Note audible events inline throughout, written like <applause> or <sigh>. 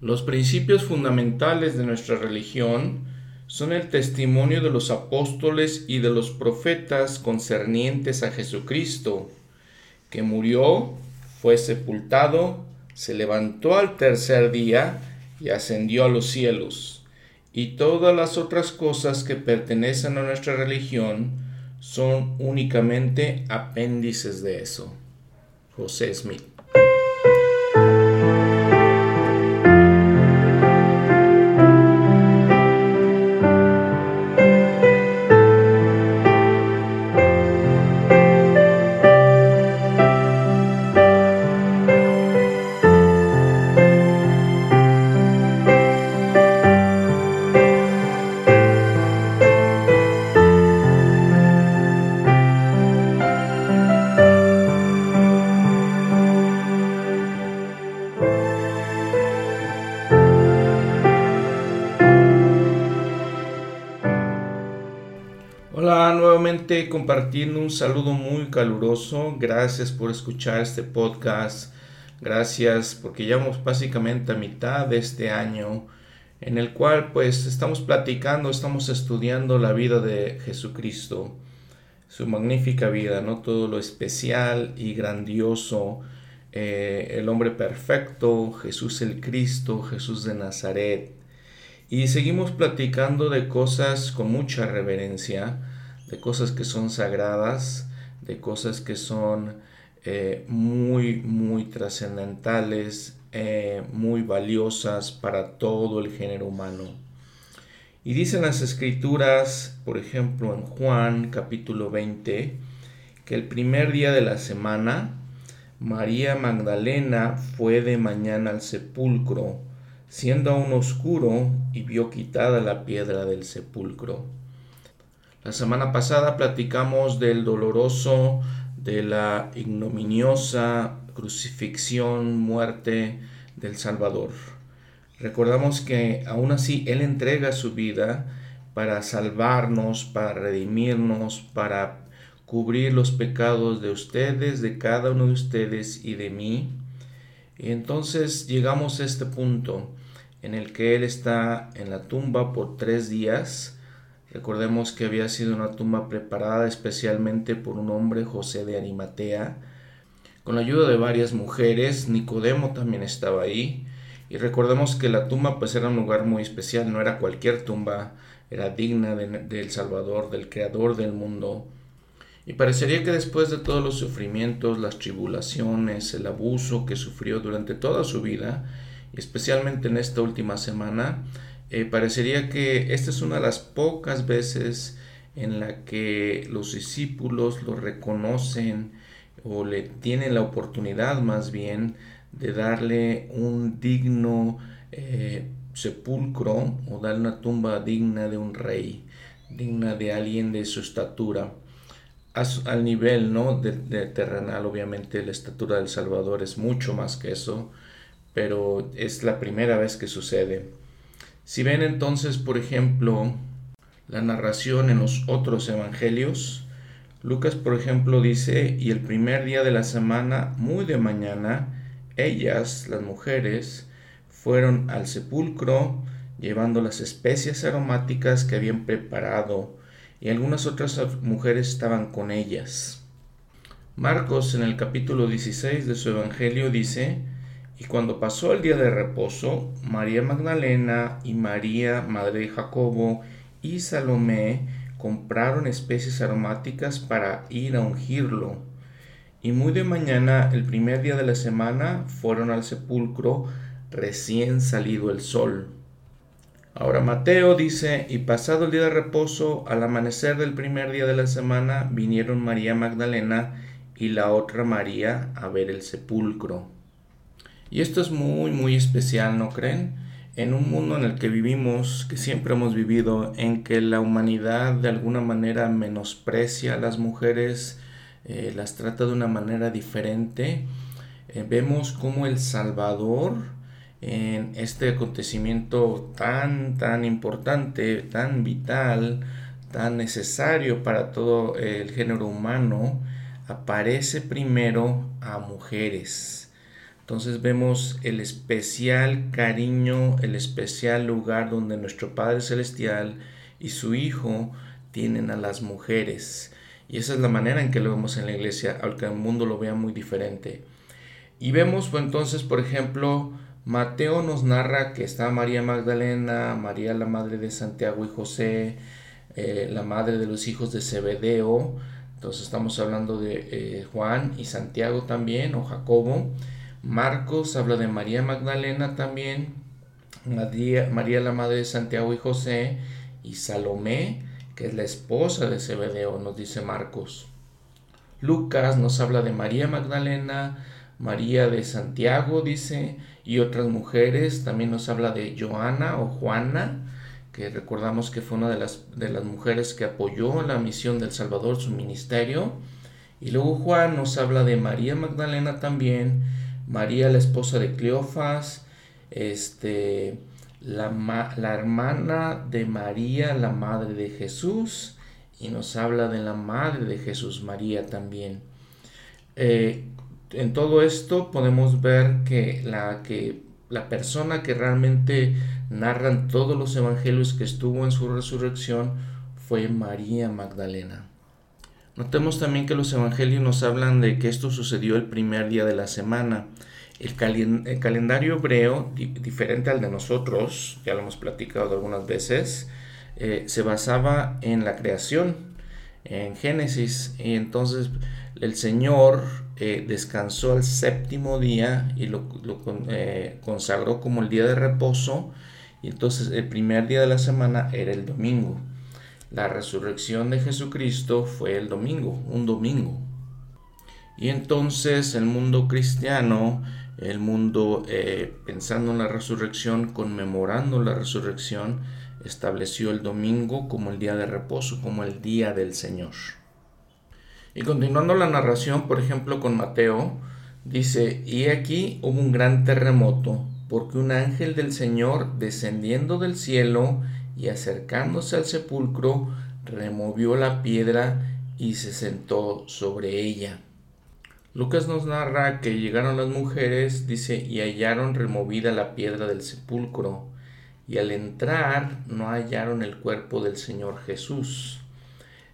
Los principios fundamentales de nuestra religión son el testimonio de los apóstoles y de los profetas concernientes a Jesucristo, que murió, fue sepultado, se levantó al tercer día y ascendió a los cielos. Y todas las otras cosas que pertenecen a nuestra religión son únicamente apéndices de eso. José Smith. Compartiendo un saludo muy caluroso. Gracias por escuchar este podcast. Gracias porque llevamos básicamente a mitad de este año en el cual pues estamos platicando, estamos estudiando la vida de Jesucristo, su magnífica vida, ¿no? Todo lo especial y grandioso, eh, el hombre perfecto, Jesús el Cristo, Jesús de Nazaret. Y seguimos platicando de cosas con mucha reverencia de cosas que son sagradas, de cosas que son eh, muy, muy trascendentales, eh, muy valiosas para todo el género humano. Y dicen las escrituras, por ejemplo en Juan capítulo 20, que el primer día de la semana, María Magdalena fue de mañana al sepulcro, siendo aún oscuro, y vio quitada la piedra del sepulcro. La semana pasada platicamos del doloroso, de la ignominiosa crucifixión, muerte del Salvador. Recordamos que aún así Él entrega su vida para salvarnos, para redimirnos, para cubrir los pecados de ustedes, de cada uno de ustedes y de mí. Y entonces llegamos a este punto en el que Él está en la tumba por tres días, Recordemos que había sido una tumba preparada especialmente por un hombre, José de Arimatea, con la ayuda de varias mujeres, Nicodemo también estaba ahí, y recordemos que la tumba pues era un lugar muy especial, no era cualquier tumba, era digna del Salvador, del Creador del mundo. Y parecería que después de todos los sufrimientos, las tribulaciones, el abuso que sufrió durante toda su vida, y especialmente en esta última semana, eh, parecería que esta es una de las pocas veces en la que los discípulos lo reconocen o le tienen la oportunidad más bien de darle un digno eh, sepulcro o darle una tumba digna de un rey, digna de alguien de su estatura. al nivel ¿no? de, terrenal, obviamente la estatura del Salvador es mucho más que eso, pero es la primera vez que sucede. Si ven entonces, por ejemplo, la narración en los otros evangelios, Lucas, por ejemplo, dice, y el primer día de la semana, muy de mañana, ellas, las mujeres, fueron al sepulcro llevando las especias aromáticas que habían preparado, y algunas otras mujeres estaban con ellas. Marcos en el capítulo 16 de su evangelio dice, y cuando pasó el día de reposo, María Magdalena y María, madre de Jacobo, y Salomé compraron especies aromáticas para ir a ungirlo. Y muy de mañana, el primer día de la semana, fueron al sepulcro recién salido el sol. Ahora Mateo dice, y pasado el día de reposo, al amanecer del primer día de la semana, vinieron María Magdalena y la otra María a ver el sepulcro. Y esto es muy, muy especial, ¿no creen? En un mundo en el que vivimos, que siempre hemos vivido, en que la humanidad de alguna manera menosprecia a las mujeres, eh, las trata de una manera diferente, eh, vemos como el Salvador, en este acontecimiento tan, tan importante, tan vital, tan necesario para todo el género humano, aparece primero a mujeres Entonces vemos el especial cariño, el especial lugar donde nuestro Padre Celestial y su Hijo tienen a las mujeres. Y esa es la manera en que lo vemos en la iglesia, aunque el mundo lo vea muy diferente. Y vemos pues, entonces, por ejemplo, Mateo nos narra que está María Magdalena, María la madre de Santiago y José, eh, la madre de los hijos de Zebedeo. Entonces estamos hablando de eh, Juan y Santiago también, o Jacobo. Marcos habla de María Magdalena también, María, María la madre de Santiago y José, y Salomé, que es la esposa de Zebedeo, nos dice Marcos. Lucas nos habla de María Magdalena, María de Santiago, dice, y otras mujeres. También nos habla de Joana o Juana, que recordamos que fue una de las, de las mujeres que apoyó la misión del Salvador, su ministerio. Y luego Juan nos habla de María Magdalena también, María la esposa de Cleofas, este, la, la hermana de María, la madre de Jesús, y nos habla de la madre de Jesús, María también. Eh, en todo esto podemos ver que la, que la persona que realmente narran todos los evangelios que estuvo en su resurrección fue María Magdalena. Notemos también que los evangelios nos hablan de que esto sucedió el primer día de la semana. El, calendario hebreo, diferente al de nosotros, ya lo hemos platicado algunas veces, eh, se basaba en la creación, en Génesis, y entonces el Señor eh, descansó el séptimo día y lo, eh, consagró como el día de reposo, y entonces el primer día de la semana era el domingo. La resurrección de Jesucristo fue el domingo, un domingo. Y entonces el mundo cristiano el mundo eh, pensando en la resurrección, conmemorando la resurrección, estableció el domingo como el día de reposo, como el día del Señor. Y continuando la narración, por ejemplo, con Mateo, dice, y aquí hubo un gran terremoto, porque un ángel del Señor, descendiendo del cielo y acercándose al sepulcro, removió la piedra y se sentó sobre ella. Lucas nos narra que llegaron las mujeres, dice, y hallaron removida la piedra del sepulcro, y al entrar no hallaron el cuerpo del Señor Jesús.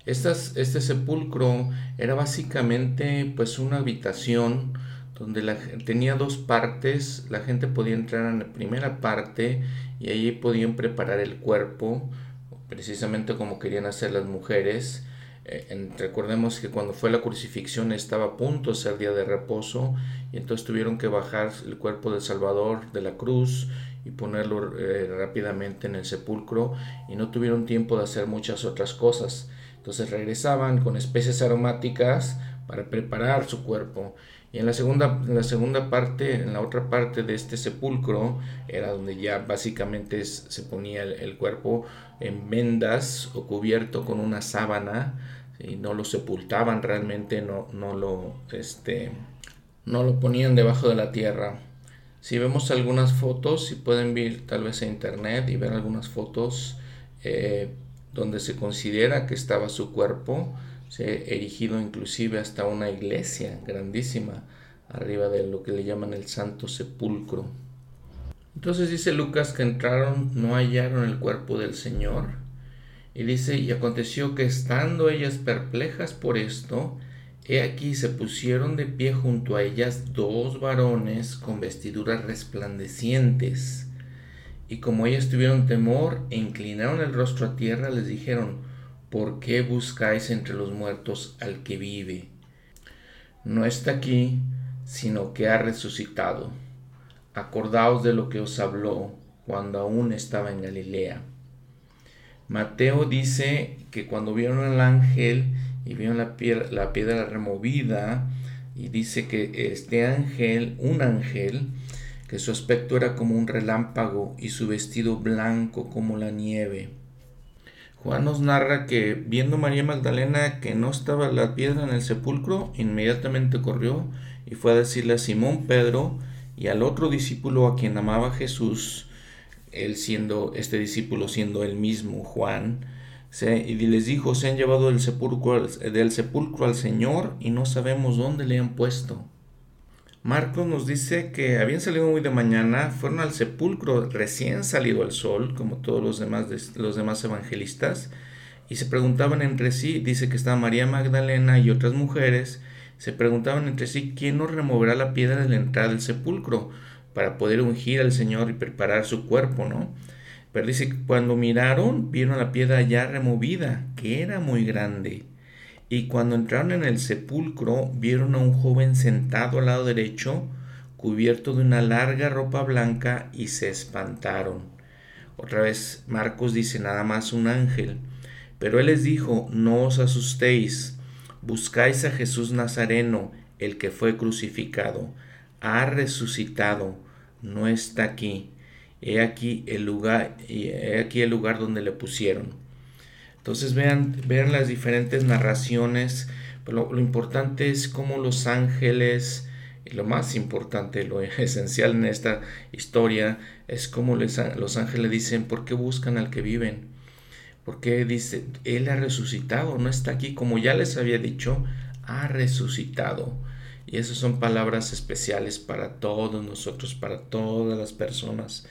este sepulcro era básicamente pues una habitación donde tenía dos partes, la gente podía entrar en la primera parte y allí podían preparar el cuerpo, precisamente como querían hacer las mujeres, eh, recordemos que cuando fue la crucifixión estaba a punto de ser día de reposo y entonces tuvieron que bajar el cuerpo del Salvador de la cruz y ponerlo eh, rápidamente en el sepulcro y no tuvieron tiempo de hacer muchas otras cosas. Entonces regresaban con especies aromáticas para preparar su cuerpo. Y en la segunda, en la segunda parte, en la otra parte de este sepulcro, era donde ya básicamente se ponía el cuerpo en vendas o cubierto con una sábana y no lo sepultaban realmente, no, no, lo, este, no lo ponían debajo de la tierra. Si vemos algunas fotos, si pueden ir tal vez a internet y ver algunas fotos eh, donde se considera que estaba su cuerpo, se erigido inclusive hasta una iglesia grandísima arriba de lo que le llaman el Santo Sepulcro. Entonces dice Lucas que entraron, no hallaron el cuerpo del Señor y dice, y aconteció que estando ellas perplejas por esto, he aquí se pusieron de pie junto a ellas dos varones con vestiduras resplandecientes. Y como ellas tuvieron temor e inclinaron el rostro a tierra, les dijeron, ¿por qué buscáis entre los muertos al que vive? No está aquí, sino que ha resucitado. Acordaos de lo que os habló cuando aún estaba en Galilea Mateo dice que cuando vieron al ángel y vieron la piedra, la piedra removida, y dice que este ángel, un ángel, que su aspecto era como un relámpago y su vestido blanco como la nieve. Juan nos narra que viendo María Magdalena que no estaba la piedra en el sepulcro, inmediatamente corrió y fue a decirle a Simón Pedro y al otro discípulo a quien amaba Jesús, él siendo, este discípulo siendo el mismo Juan, y les dijo, se han llevado del sepulcro, del sepulcro al Señor y no sabemos dónde le han puesto. Marcos nos dice que habían salido muy de mañana, fueron al sepulcro recién salido el sol, como todos los demás, los demás evangelistas, y se preguntaban entre sí, dice que estaba María Magdalena y otras mujeres, se preguntaban entre sí quién nos removerá la piedra de la entrada del sepulcro para poder ungir al Señor y preparar su cuerpo, ¿no? Pero dice que cuando miraron, vieron la piedra ya removida, que era muy grande. Y cuando entraron en el sepulcro, vieron a un joven sentado al lado derecho, cubierto de una larga ropa blanca, y se espantaron. Otra vez Marcos dice nada más un ángel. Pero él les dijo, no os asustéis, buscáis a Jesús Nazareno, el que fue crucificado. Ha resucitado, no está aquí. He aquí el lugar, he aquí el lugar donde le pusieron entonces vean, vean las diferentes narraciones. Lo, lo importante es cómo los ángeles, y lo más importante, lo <laughs> esencial en esta historia, es cómo los ángeles dicen, ¿por qué buscan al que viven? Porque dice, Él ha resucitado, no está aquí, como ya les había dicho, ha resucitado. Y esas son palabras especiales para todos nosotros, para todas las personas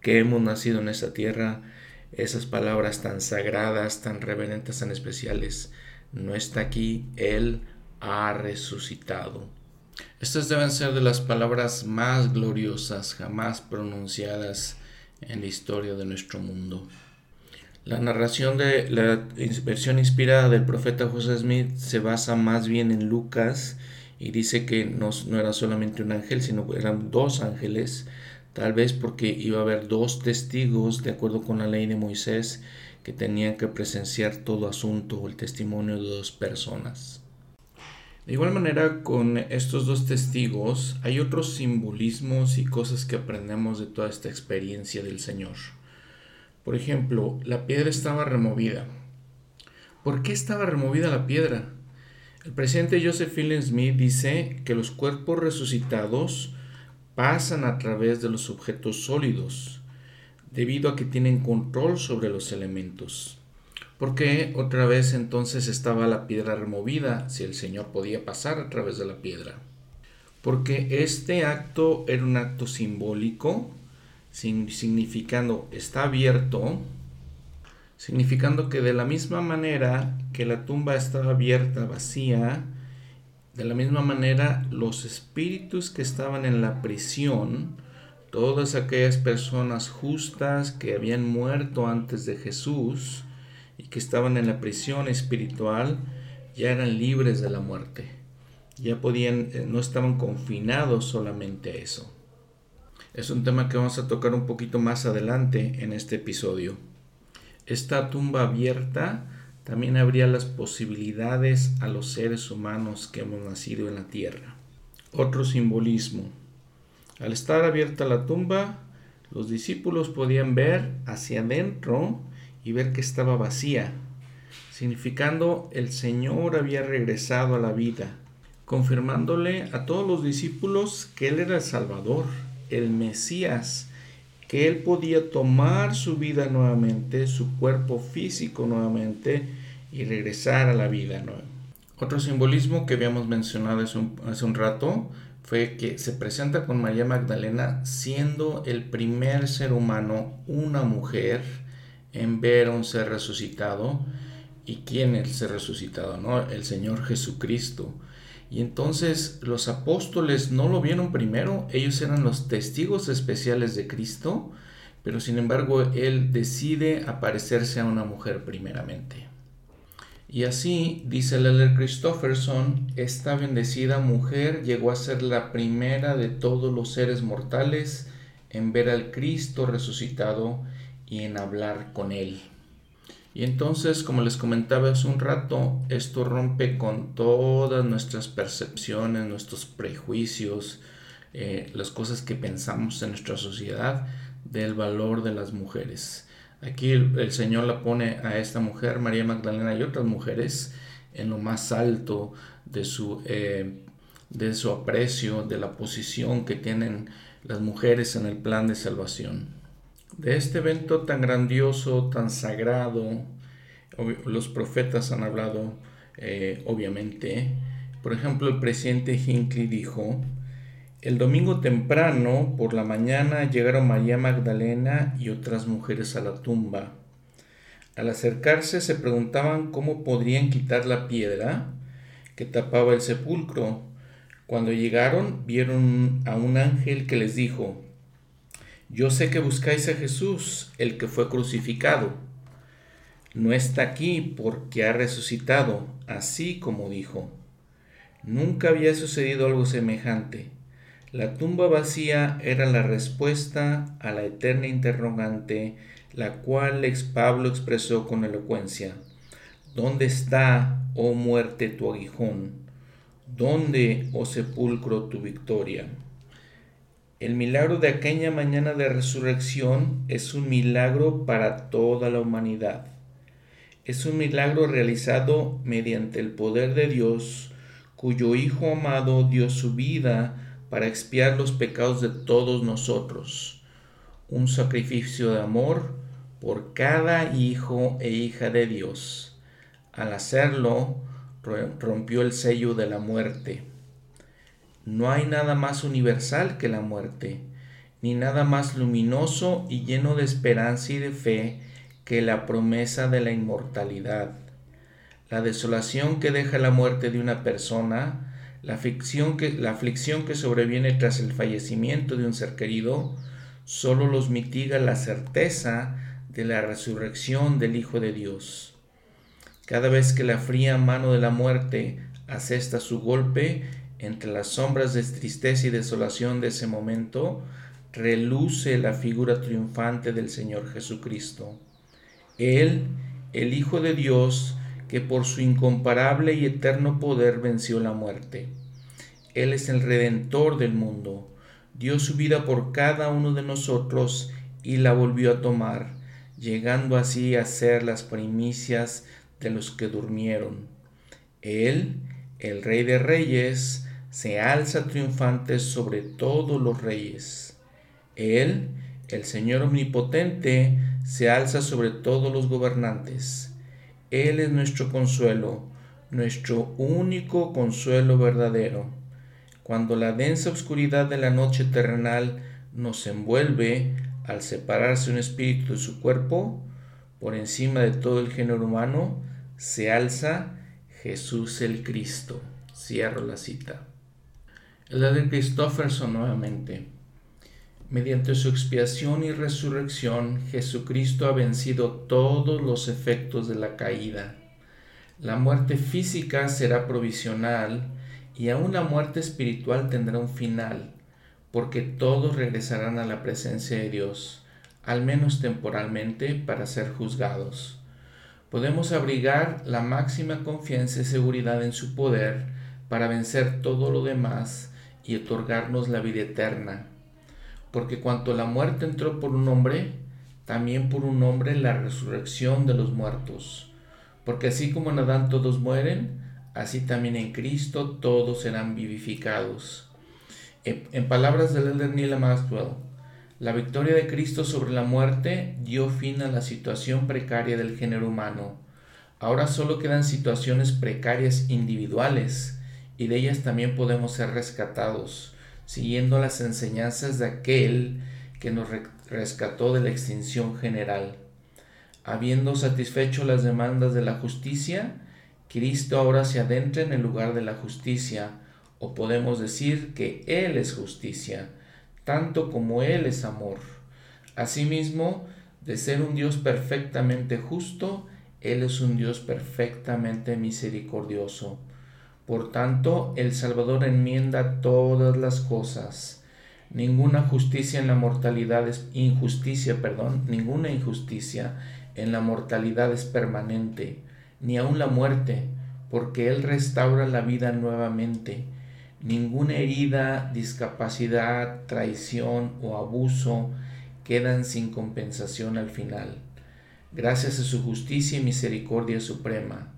que hemos nacido en esta tierra esas palabras tan sagradas, tan reverentes, tan especiales. No está aquí, Él ha resucitado. Estas deben ser de las palabras más gloriosas jamás pronunciadas en la historia de nuestro mundo. La narración de la versión inspirada del profeta José Smith se basa más bien en Lucas y dice que no, no era solamente un ángel, sino que eran dos ángeles tal vez porque iba a haber dos testigos de acuerdo con la ley de Moisés que tenían que presenciar todo asunto o el testimonio de dos personas. De igual manera, con estos dos testigos hay otros simbolismos y cosas que aprendemos de toda esta experiencia del Señor. Por ejemplo, la piedra estaba removida. ¿Por qué estaba removida la piedra? El presidente Joseph Smith dice que los cuerpos resucitados pasan a través de los objetos sólidos, debido a que tienen control sobre los elementos. ¿Por qué otra vez entonces estaba la piedra removida si el Señor podía pasar a través de la piedra? Porque este acto era un acto simbólico, significando está abierto, significando que de la misma manera que la tumba estaba abierta, vacía, de la misma manera, los espíritus que estaban en la prisión, todas aquellas personas justas que habían muerto antes de Jesús y que estaban en la prisión espiritual, ya eran libres de la muerte. Ya podían, eh, no estaban confinados solamente a eso. Es un tema que vamos a tocar un poquito más adelante en este episodio. Esta tumba abierta también habría las posibilidades a los seres humanos que hemos nacido en la tierra. Otro simbolismo. Al estar abierta la tumba, los discípulos podían ver hacia adentro y ver que estaba vacía, significando el Señor había regresado a la vida, confirmándole a todos los discípulos que Él era el Salvador, el Mesías, que Él podía tomar su vida nuevamente, su cuerpo físico nuevamente, y regresar a la vida nueva. Otro simbolismo que habíamos mencionado hace un, un rato fue que se presenta con María Magdalena siendo el primer ser humano, una mujer, en ver a un ser resucitado. ¿Y quién es el ser resucitado? ¿no? El Señor Jesucristo. Y entonces los apóstoles no lo vieron primero, ellos eran los testigos especiales de Cristo, pero sin embargo Él decide aparecerse a una mujer primeramente. Y así, dice Leller Christofferson, esta bendecida mujer llegó a ser la primera de todos los seres mortales en ver al Cristo resucitado y en hablar con él. Y entonces, como les comentaba hace un rato, esto rompe con todas nuestras percepciones, nuestros prejuicios, eh, las cosas que pensamos en nuestra sociedad del valor de las mujeres. Aquí el, Señor la pone a esta mujer, María Magdalena y otras mujeres, en lo más alto de su, eh, de su aprecio, de la posición que tienen las mujeres en el plan de salvación. De este evento tan grandioso, tan sagrado, los profetas han hablado, eh, obviamente. Por ejemplo, el presidente Hinckley dijo, El domingo temprano, por la mañana, llegaron María Magdalena y otras mujeres a la tumba. Al acercarse se preguntaban cómo podrían quitar la piedra que tapaba el sepulcro. Cuando llegaron vieron a un ángel que les dijo, Yo sé que buscáis a Jesús, el que fue crucificado. No está aquí porque ha resucitado, así como dijo. Nunca había sucedido algo semejante. La tumba vacía era la respuesta a la eterna interrogante, la cual ex Pablo expresó con elocuencia. ¿Dónde está, oh muerte, tu aguijón? ¿Dónde, oh sepulcro, tu victoria? El milagro de aquella mañana de resurrección es un milagro para toda la humanidad. Es un milagro realizado mediante el poder de Dios, cuyo Hijo amado dio su vida para expiar los pecados de todos nosotros. Un sacrificio de amor por cada hijo e hija de Dios. Al hacerlo, rompió el sello de la muerte. No hay nada más universal que la muerte, ni nada más luminoso y lleno de esperanza y de fe que la promesa de la inmortalidad. La desolación que deja la muerte de una persona la aflicción, que, la que sobreviene tras el fallecimiento de un ser querido solo los mitiga la certeza de la resurrección del Hijo de Dios. Cada vez que la fría mano de la muerte asesta su golpe entre las sombras de tristeza y desolación de ese momento, reluce la figura triunfante del Señor Jesucristo. Él, el Hijo de Dios, que por su incomparable y eterno poder venció la muerte. Él es el redentor del mundo, dio su vida por cada uno de nosotros y la volvió a tomar, llegando así a ser las primicias de los que durmieron. Él, el Rey de Reyes, se alza triunfante sobre todos los reyes. Él, el Señor Omnipotente, se alza sobre todos los gobernantes. Él es nuestro consuelo, nuestro único consuelo verdadero. Cuando la densa oscuridad de la noche terrenal nos envuelve al separarse un espíritu de su cuerpo, por encima de todo el género humano, se alza Jesús el Cristo. Cierro la cita. El de Christofferson nuevamente. Mediante su expiación y resurrección, Jesucristo ha vencido todos los efectos de la caída. La muerte física será provisional y aún la muerte espiritual tendrá un final, porque todos regresarán a la presencia de Dios, al menos temporalmente, para ser juzgados. Podemos abrigar la máxima confianza y seguridad en su poder para vencer todo lo demás y otorgarnos la vida eterna porque cuanto la muerte entró por un hombre, también por un hombre la resurrección de los muertos. Porque así como en Adán todos mueren, así también en Cristo todos serán vivificados. En, palabras del elder Neil Maxwell, la victoria de Cristo sobre la muerte dio fin a la situación precaria del género humano. Ahora solo quedan situaciones precarias individuales y de ellas también podemos ser rescatados siguiendo las enseñanzas de aquel que nos rescató de la extinción general. Habiendo satisfecho las demandas de la justicia, Cristo ahora se adentra en el lugar de la justicia, o podemos decir que Él es justicia, tanto como Él es amor. Asimismo, de ser un Dios perfectamente justo, Él es un Dios perfectamente misericordioso. Por tanto, el Salvador enmienda todas las cosas. Ninguna justicia en la mortalidad es injusticia, perdón, ninguna injusticia en la mortalidad es permanente, ni aun la muerte, porque Él restaura la vida nuevamente. Ninguna herida, discapacidad, traición o abuso quedan sin compensación al final. Gracias a su justicia y misericordia suprema.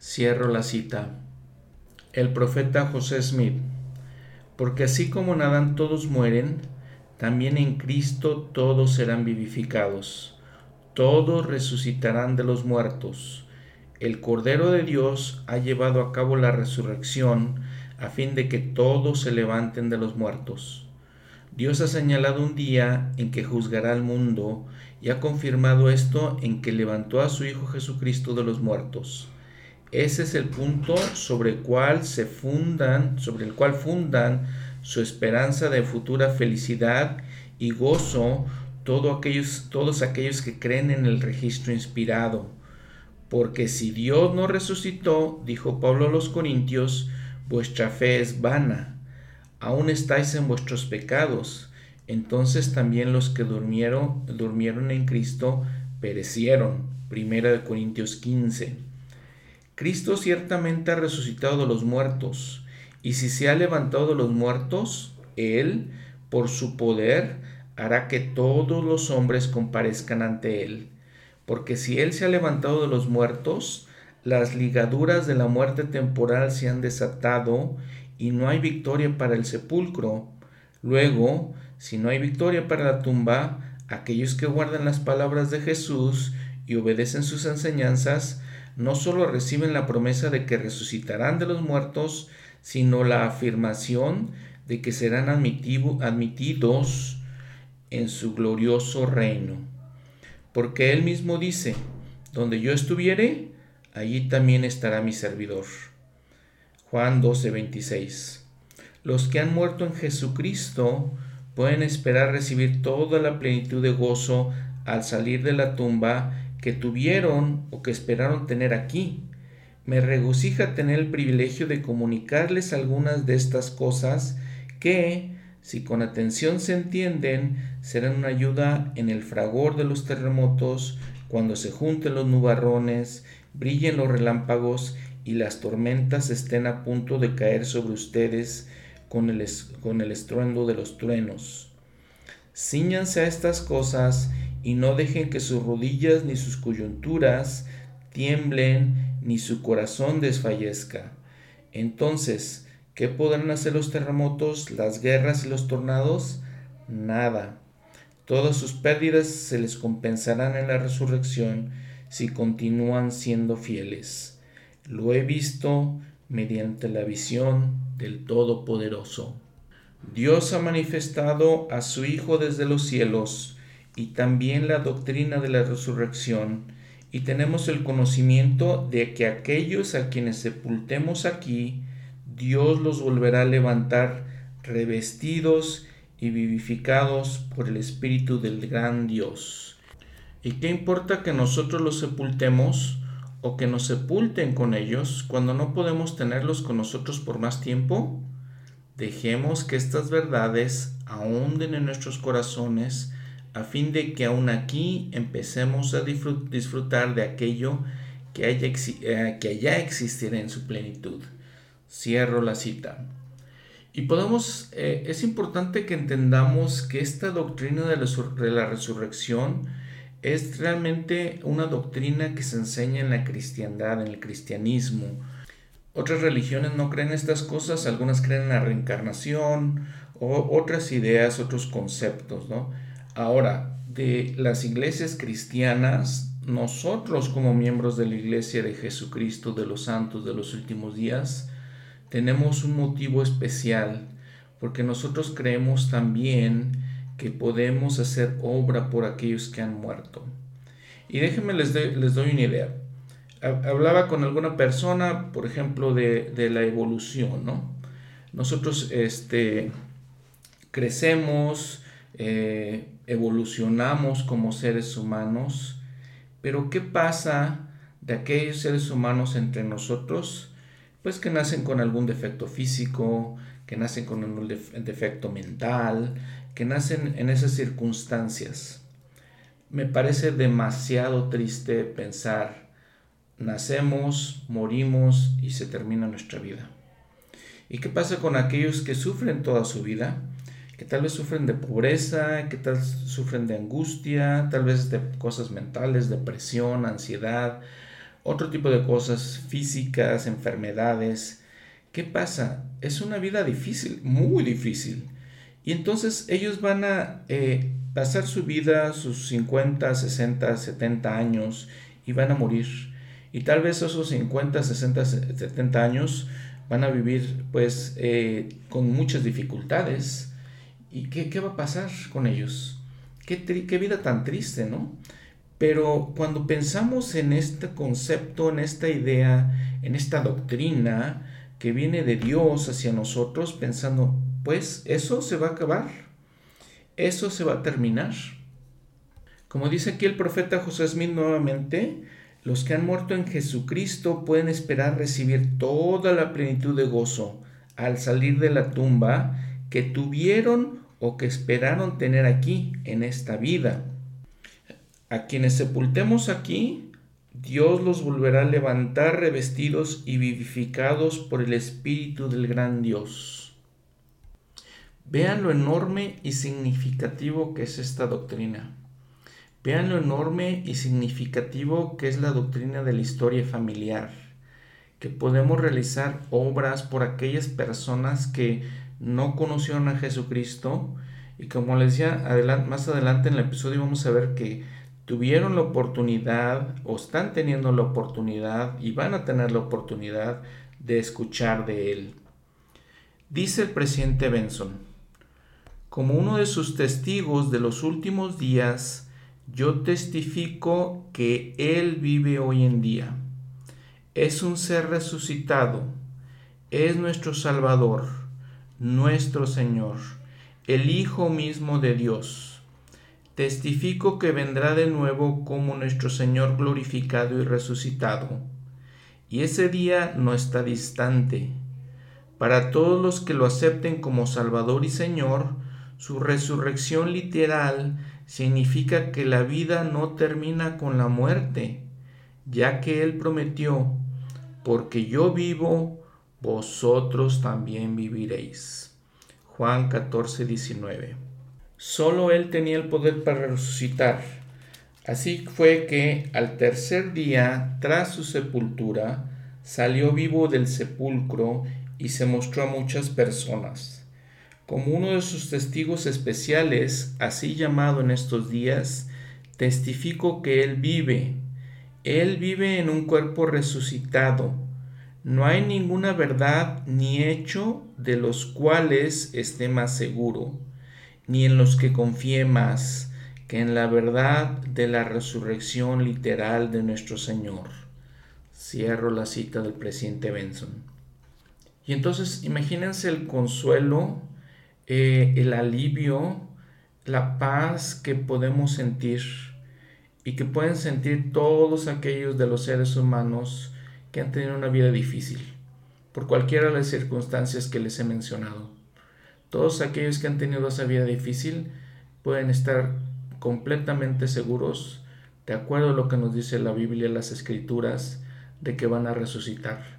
Cierro la cita el profeta José Smith, porque así como en Adán todos mueren, también en Cristo todos serán vivificados, todos resucitarán de los muertos. El Cordero de Dios ha llevado a cabo la resurrección a fin de que todos se levanten de los muertos. Dios ha señalado un día en que juzgará al mundo y ha confirmado esto en que levantó a su Hijo Jesucristo de los muertos. Ese es el punto sobre el cual se fundan, sobre el cual fundan su esperanza de futura felicidad y gozo aquellos, todos aquellos que creen en el registro inspirado. Porque si Dios no resucitó, dijo Pablo a los Corintios, vuestra fe es vana, aún estáis en vuestros pecados. Entonces también los que durmieron, durmieron en Cristo perecieron. Primera de Corintios 15. Cristo ciertamente ha resucitado de los muertos, y si se ha levantado de los muertos, Él, por su poder, hará que todos los hombres comparezcan ante Él. Porque si Él se ha levantado de los muertos, las ligaduras de la muerte temporal se han desatado y no hay victoria para el sepulcro. Luego, si no hay victoria para la tumba, aquellos que guardan las palabras de Jesús y obedecen sus enseñanzas, no solo reciben la promesa de que resucitarán de los muertos, sino la afirmación de que serán admitidos en su glorioso reino. Porque él mismo dice, donde yo estuviere, allí también estará mi servidor. Juan 12:26. Los que han muerto en Jesucristo pueden esperar recibir toda la plenitud de gozo al salir de la tumba que tuvieron o que esperaron tener aquí. Me regocija tener el privilegio de comunicarles algunas de estas cosas que, si con atención se entienden, serán una ayuda en el fragor de los terremotos, cuando se junten los nubarrones, brillen los relámpagos y las tormentas estén a punto de caer sobre ustedes con el, con el estruendo de los truenos. Cíñanse a estas cosas y no dejen que sus rodillas ni sus coyunturas tiemblen ni su corazón desfallezca. Entonces, ¿Qué podrán hacer los terremotos, las guerras y los tornados? Nada. Todas sus pérdidas se les compensarán en la resurrección si continúan siendo fieles. Lo he visto mediante la visión del Todopoderoso. Dios ha manifestado a su Hijo desde los cielos y también la doctrina de la resurrección, y tenemos el conocimiento de que aquellos a quienes sepultemos aquí, Dios los volverá a levantar revestidos y vivificados por el Espíritu del gran Dios. ¿Y qué importa que nosotros los sepultemos o que nos sepulten con ellos cuando no podemos tenerlos con nosotros por más tiempo? Dejemos que estas verdades ahonden en nuestros corazones a fin de que aún aquí empecemos a disfrutar de aquello que, haya, eh, que existirá en su plenitud. Cierro la cita. Y podemos, eh, es importante que entendamos que esta doctrina de la, resurrección es realmente una doctrina que se enseña en la cristiandad, en el cristianismo. Otras religiones no creen estas cosas, algunas creen en la reencarnación o otras ideas, otros conceptos, ¿no? Ahora, de las iglesias cristianas, nosotros como miembros de la iglesia de Jesucristo de los santos de los últimos días, tenemos un motivo especial porque nosotros creemos también que podemos hacer obra por aquellos que han muerto. Y déjenme les, les doy una idea. Hablaba con alguna persona, por ejemplo, de, la evolución, ¿no? Nosotros este, crecemos, eh, evolucionamos como seres humanos, pero ¿qué pasa de aquellos seres humanos entre nosotros pues que nacen con algún defecto físico, que nacen con un defecto mental, que nacen en esas circunstancias. Me parece demasiado triste pensar, nacemos, morimos y se termina nuestra vida. ¿Y qué pasa con aquellos que sufren toda su vida? Que tal vez sufren de pobreza, que tal vez sufren de angustia, tal vez de cosas mentales, depresión, ansiedad, otro tipo de cosas físicas, enfermedades. ¿Qué pasa? Es una vida difícil, muy difícil. Y entonces ellos van a eh, pasar su vida, sus 50, 60, 70 años, y van a morir. Y tal vez esos 50, 60, 70 años van a vivir pues eh, con muchas dificultades. ¿Y qué, qué, va a pasar con ellos? Qué, qué vida tan triste, ¿no? Pero cuando pensamos en este concepto, en esta idea, en esta doctrina que viene de Dios hacia nosotros, pensando, pues eso se va a acabar, eso se va a terminar. Como dice aquí el profeta José Smith nuevamente, los que han muerto en Jesucristo pueden esperar recibir toda la plenitud de gozo al salir de la tumba que tuvieron o que esperaron tener aquí en esta vida. A quienes sepultemos aquí, Dios los volverá a levantar revestidos y vivificados por el Espíritu del gran Dios. Vean lo enorme y significativo que es esta doctrina. Vean lo enorme y significativo que es la doctrina de la historia familiar, que podemos realizar obras por aquellas personas que no conocieron a Jesucristo y como les decía más adelante en el episodio vamos a ver que tuvieron la oportunidad o están teniendo la oportunidad y van a tener la oportunidad de escuchar de él. Dice el presidente Benson, como uno de sus testigos de los últimos días, yo testifico que Él vive hoy en día. Es un ser resucitado, es nuestro Salvador, nuestro Señor, el Hijo mismo de Dios testifico que vendrá de nuevo como nuestro Señor glorificado y resucitado. Y ese día no está distante. Para todos los que lo acepten como Salvador y Señor, su resurrección literal significa que la vida no termina con la muerte, ya que Él prometió, porque yo vivo, vosotros también viviréis. Juan 14, 19. Solo Él tenía el poder para resucitar. Así fue que al tercer día, tras su sepultura, salió vivo del sepulcro y se mostró a muchas personas. Como uno de sus testigos especiales, así llamado en estos días, testifico que Él vive. Él vive en un cuerpo resucitado. No hay ninguna verdad ni hecho de los cuales esté más seguro ni en los que confíe más que en la verdad de la resurrección literal de nuestro Señor. Cierro la cita del presidente Benson. Y entonces imagínense el consuelo, eh, el alivio, la paz que podemos sentir y que pueden sentir todos aquellos de los seres humanos que han tenido una vida difícil, por cualquiera de las circunstancias que les he mencionado. Todos aquellos que han tenido esa vida difícil pueden estar completamente seguros, de acuerdo a lo que nos dice la Biblia, las escrituras, de que van a resucitar.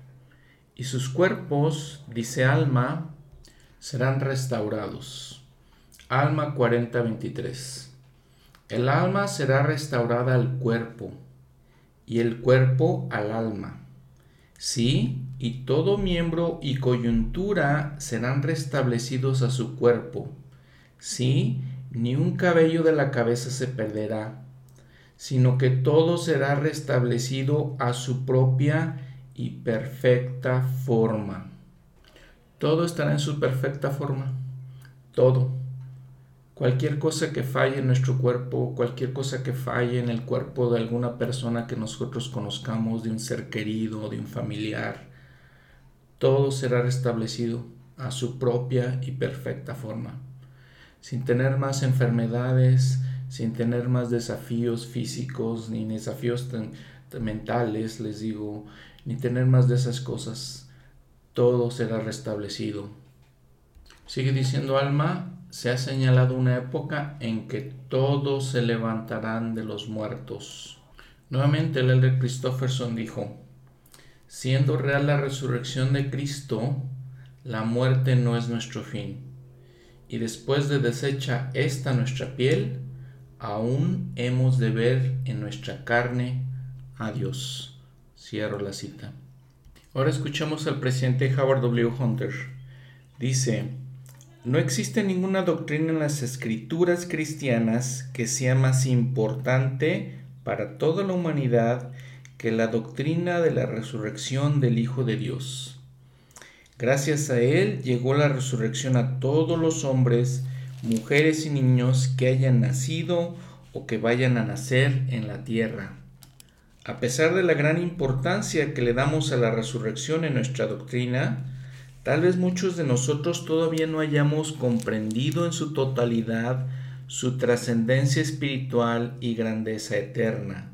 Y sus cuerpos, dice Alma, serán restaurados. Alma 40:23. El alma será restaurada al cuerpo y el cuerpo al alma. Sí, y todo miembro y coyuntura serán restablecidos a su cuerpo. Sí, ni un cabello de la cabeza se perderá, sino que todo será restablecido a su propia y perfecta forma. Todo estará en su perfecta forma. Todo. Cualquier cosa que falle en nuestro cuerpo, cualquier cosa que falle en el cuerpo de alguna persona que nosotros conozcamos, de un ser querido, de un familiar, todo será restablecido a su propia y perfecta forma, sin tener más enfermedades, sin tener más desafíos físicos ni desafíos mentales, les digo, ni tener más de esas cosas. Todo será restablecido. Sigue diciendo Alma, se ha señalado una época en que todos se levantarán de los muertos. Nuevamente el elder Christopherson dijo, Siendo real la resurrección de Cristo, la muerte no es nuestro fin. Y después de deshecha esta nuestra piel, aún hemos de ver en nuestra carne a Dios. Cierro la cita. Ahora escuchamos al presidente Howard W. Hunter. Dice, no existe ninguna doctrina en las escrituras cristianas que sea más importante para toda la humanidad que la doctrina de la resurrección del Hijo de Dios. Gracias a Él llegó la resurrección a todos los hombres, mujeres y niños que hayan nacido o que vayan a nacer en la tierra. A pesar de la gran importancia que le damos a la resurrección en nuestra doctrina, tal vez muchos de nosotros todavía no hayamos comprendido en su totalidad su trascendencia espiritual y grandeza eterna.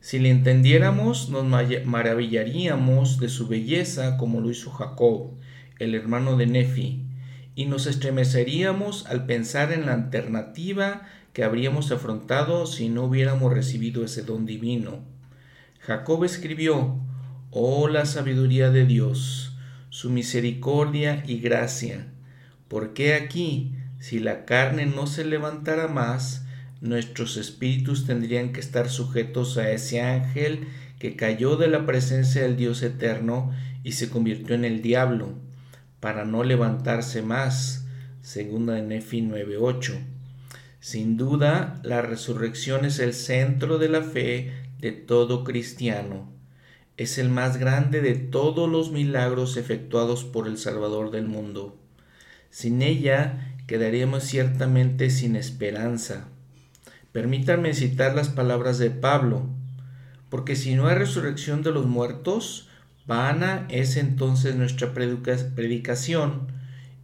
Si le entendiéramos, nos maravillaríamos de su belleza como lo hizo Jacob, el hermano de Nefi, y nos estremeceríamos al pensar en la alternativa que habríamos afrontado si no hubiéramos recibido ese don divino. Jacob escribió, Oh la sabiduría de Dios, su misericordia y gracia, porque aquí, si la carne no se levantara más, nuestros espíritus tendrían que estar sujetos a ese ángel que cayó de la presencia del Dios eterno y se convirtió en el diablo, para no levantarse más. Segunda de Nefi 9:8. Sin duda, la resurrección es el centro de la fe de todo cristiano. Es el más grande de todos los milagros efectuados por el Salvador del mundo. Sin ella quedaríamos ciertamente sin esperanza. Permítanme citar las palabras de Pablo, porque si no hay resurrección de los muertos, vana es entonces nuestra predicación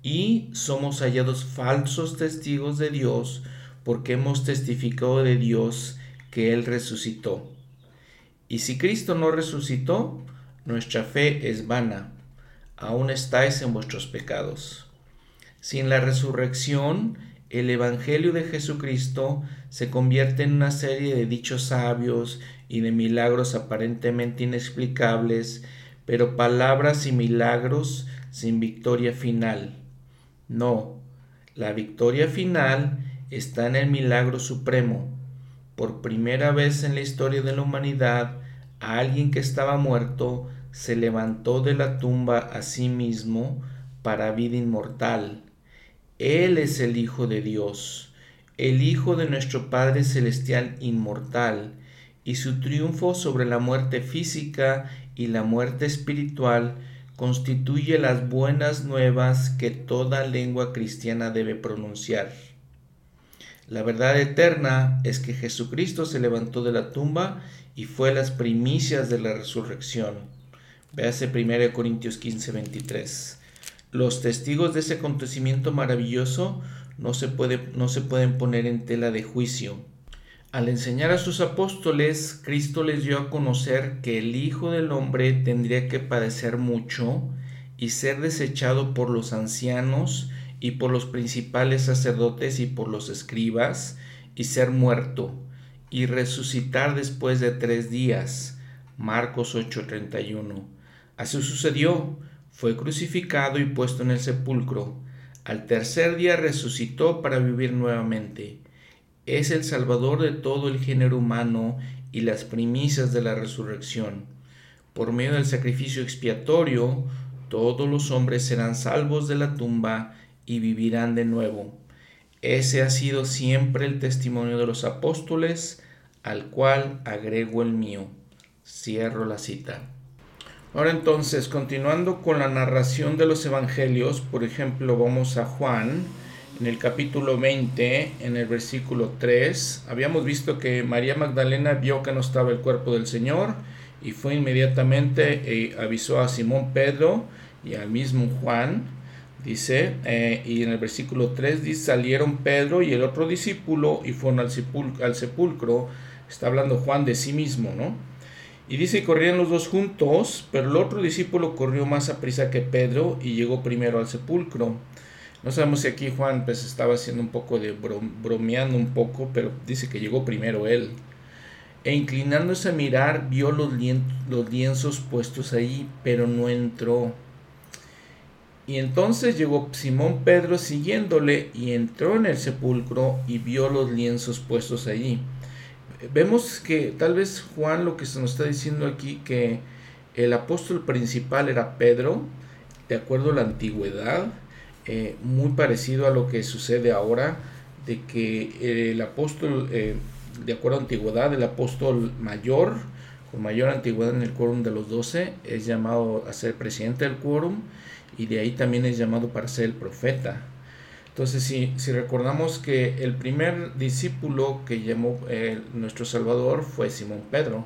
y somos hallados falsos testigos de Dios porque hemos testificado de Dios que Él resucitó. Y si Cristo no resucitó, nuestra fe es vana, aún estáis en vuestros pecados. Sin la resurrección, el Evangelio de Jesucristo se convierte en una serie de dichos sabios y de milagros aparentemente inexplicables, pero palabras y milagros sin victoria final. No, la victoria final está en el milagro supremo. Por primera vez en la historia de la humanidad, alguien que estaba muerto se levantó de la tumba a sí mismo para vida inmortal él es el Hijo de Dios, el Hijo de nuestro Padre Celestial inmortal, y su triunfo sobre la muerte física y la muerte espiritual constituye las buenas nuevas que toda lengua cristiana debe pronunciar. La verdad eterna es que Jesucristo se levantó de la tumba y fue las primicias de la resurrección. Véase 1 Corintios 15, 23. Los testigos de ese acontecimiento maravilloso no se, no se pueden poner en tela de juicio. Al enseñar a sus apóstoles, Cristo les dio a conocer que el Hijo del Hombre tendría que padecer mucho y ser desechado por los ancianos y por los principales sacerdotes y por los escribas, y ser muerto, y resucitar después de tres días. Marcos 8:31. Así sucedió fue crucificado y puesto en el sepulcro. Al tercer día resucitó para vivir nuevamente. Es el Salvador de todo el género humano y las primicias de la resurrección. Por medio del sacrificio expiatorio, todos los hombres serán salvos de la tumba y vivirán de nuevo. Ese ha sido siempre el testimonio de los apóstoles, al cual agrego el mío. Cierro la cita. Ahora entonces, continuando con la narración de los evangelios, por ejemplo, vamos a Juan, en el capítulo 20, en el versículo 3, habíamos visto que María Magdalena vio que no estaba el cuerpo del Señor y fue inmediatamente y avisó a Simón Pedro y al mismo Juan, dice, eh, y en el versículo 3 dice, salieron Pedro y el otro discípulo y fueron al sepulcro, está hablando Juan de sí mismo, ¿no? Y dice, corrían los dos juntos, pero el otro discípulo corrió más a prisa que Pedro y llegó primero al sepulcro. No sabemos si aquí Juan pues estaba haciendo un poco de bromeando un poco, pero dice que llegó primero él. E inclinándose a mirar, vio los, los lienzos puestos ahí, pero no entró. Y entonces llegó Simón Pedro siguiéndole y entró en el sepulcro y vio los lienzos puestos allí. Vemos que tal vez Juan lo que se nos está diciendo aquí que el apóstol principal era Pedro, de acuerdo a la antigüedad, eh, muy parecido a lo que sucede ahora, de que el apóstol, eh, de acuerdo a la antigüedad, el apóstol mayor, con mayor antigüedad en el quórum de los doce, es llamado a ser presidente del quórum y de ahí también es llamado para ser el profeta. Entonces, si, si recordamos que el primer discípulo que llamó eh, nuestro Salvador fue Simón Pedro,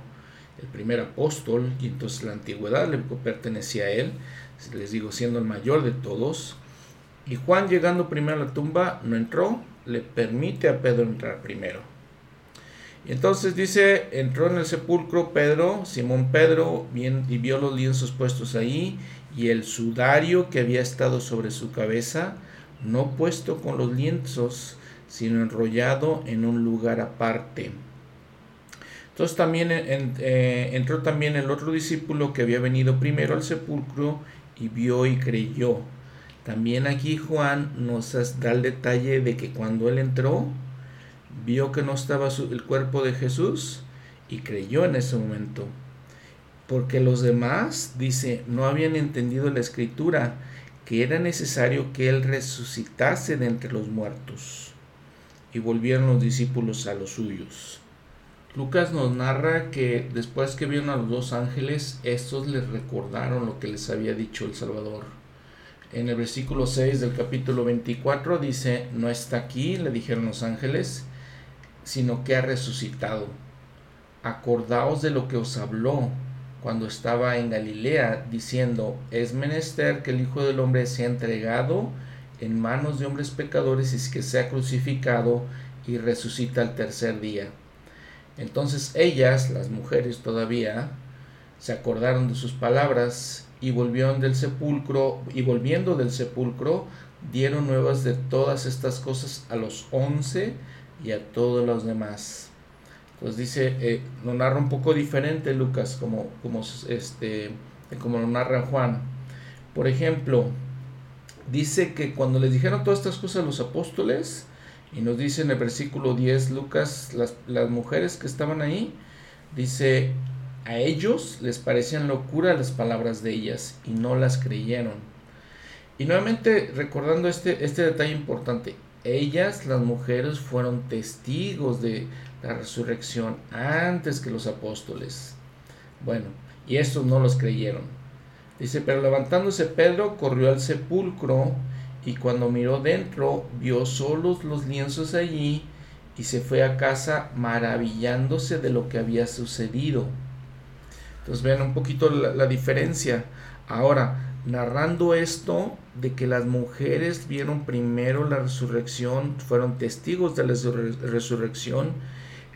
el primer apóstol, y entonces la antigüedad le pertenecía a él, les digo, siendo el mayor de todos. Y Juan llegando primero a la tumba no entró, le permite a Pedro entrar primero. Y entonces dice, entró en el sepulcro Pedro, Simón Pedro, bien, y vio los lienzos puestos ahí, y el sudario que había estado sobre su cabeza, no puesto con los lienzos, sino enrollado en un lugar aparte. Entonces también eh, entró también el otro discípulo que había venido primero al sepulcro y vio y creyó. También aquí Juan nos da el detalle de que cuando él entró, vio que no estaba el cuerpo de Jesús y creyó en ese momento. Porque los demás, dice, no habían entendido la escritura, que era necesario que él resucitase de entre los muertos. Y volvieron los discípulos a los suyos. Lucas nos narra que después que vieron a los dos ángeles, estos les recordaron lo que les había dicho el Salvador. En el versículo 6 del capítulo 24 dice, no está aquí, le dijeron los ángeles, sino que ha resucitado. Acordaos de lo que os habló cuando estaba en Galilea, diciendo, es menester que el Hijo del Hombre sea entregado en manos de hombres pecadores y que sea crucificado y resucita al tercer día. Entonces ellas, las mujeres todavía, se acordaron de sus palabras y volvieron del sepulcro y volviendo del sepulcro dieron nuevas de todas estas cosas a los once y a todos los demás. Pues dice, eh, lo narra un poco diferente Lucas, como, como, este, como lo narra Juan. Por ejemplo, dice que cuando les dijeron todas estas cosas a los apóstoles, y nos dice en el versículo 10 Lucas, las, las mujeres que estaban ahí, dice, a ellos les parecían locura las palabras de ellas y no las creyeron. Y nuevamente recordando este, este detalle importante, ellas, las mujeres, fueron testigos de la resurrección antes que los apóstoles. Bueno, y estos no los creyeron. Dice, pero levantándose Pedro corrió al sepulcro y cuando miró dentro vio solos los lienzos allí y se fue a casa maravillándose de lo que había sucedido. Entonces vean un poquito la, diferencia. Ahora, narrando esto de que las mujeres vieron primero la resurrección, fueron testigos de la resurrección,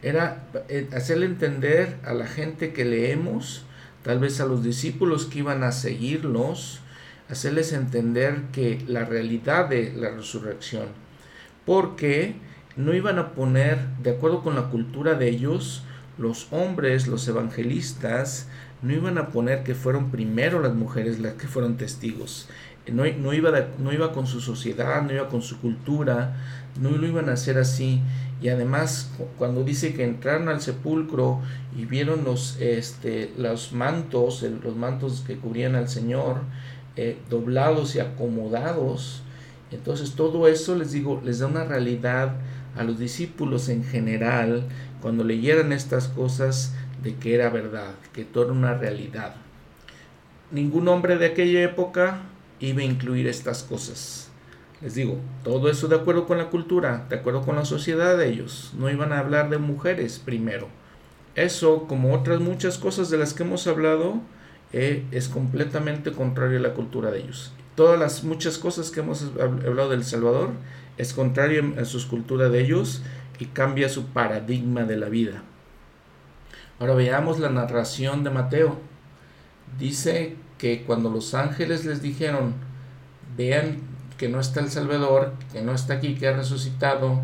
era eh, hacerle entender a la gente que leemos, tal vez a los discípulos que iban a seguirlos, hacerles entender que la realidad de la resurrección, porque no iban a poner, de acuerdo con la cultura de ellos, los hombres, los evangelistas, no iban a poner que fueron primero las mujeres las que fueron testigos. No, no, iba no iba con su sociedad, no iba con su cultura, no lo iban a hacer así. Y además, cuando dice que entraron al sepulcro y vieron los, este, los mantos, los mantos que cubrían al Señor, eh, doblados y acomodados. Entonces todo eso les digo, les da una realidad a los discípulos en general cuando leyeran estas cosas de que era verdad, que todo era una realidad. Ningún hombre de aquella época iba a incluir estas cosas. Les digo, todo eso de acuerdo con la cultura, de acuerdo con la sociedad de ellos. No iban a hablar de mujeres primero. Eso, como otras muchas cosas de las que hemos hablado, eh, es completamente contrario a la cultura de ellos. Todas las muchas cosas que hemos hablado del Salvador es contrario a su cultura de ellos y cambia su paradigma de la vida. Ahora veamos la narración de Mateo. Dice que cuando los ángeles les dijeron, vean que no está el Salvador, que no está aquí, que ha resucitado,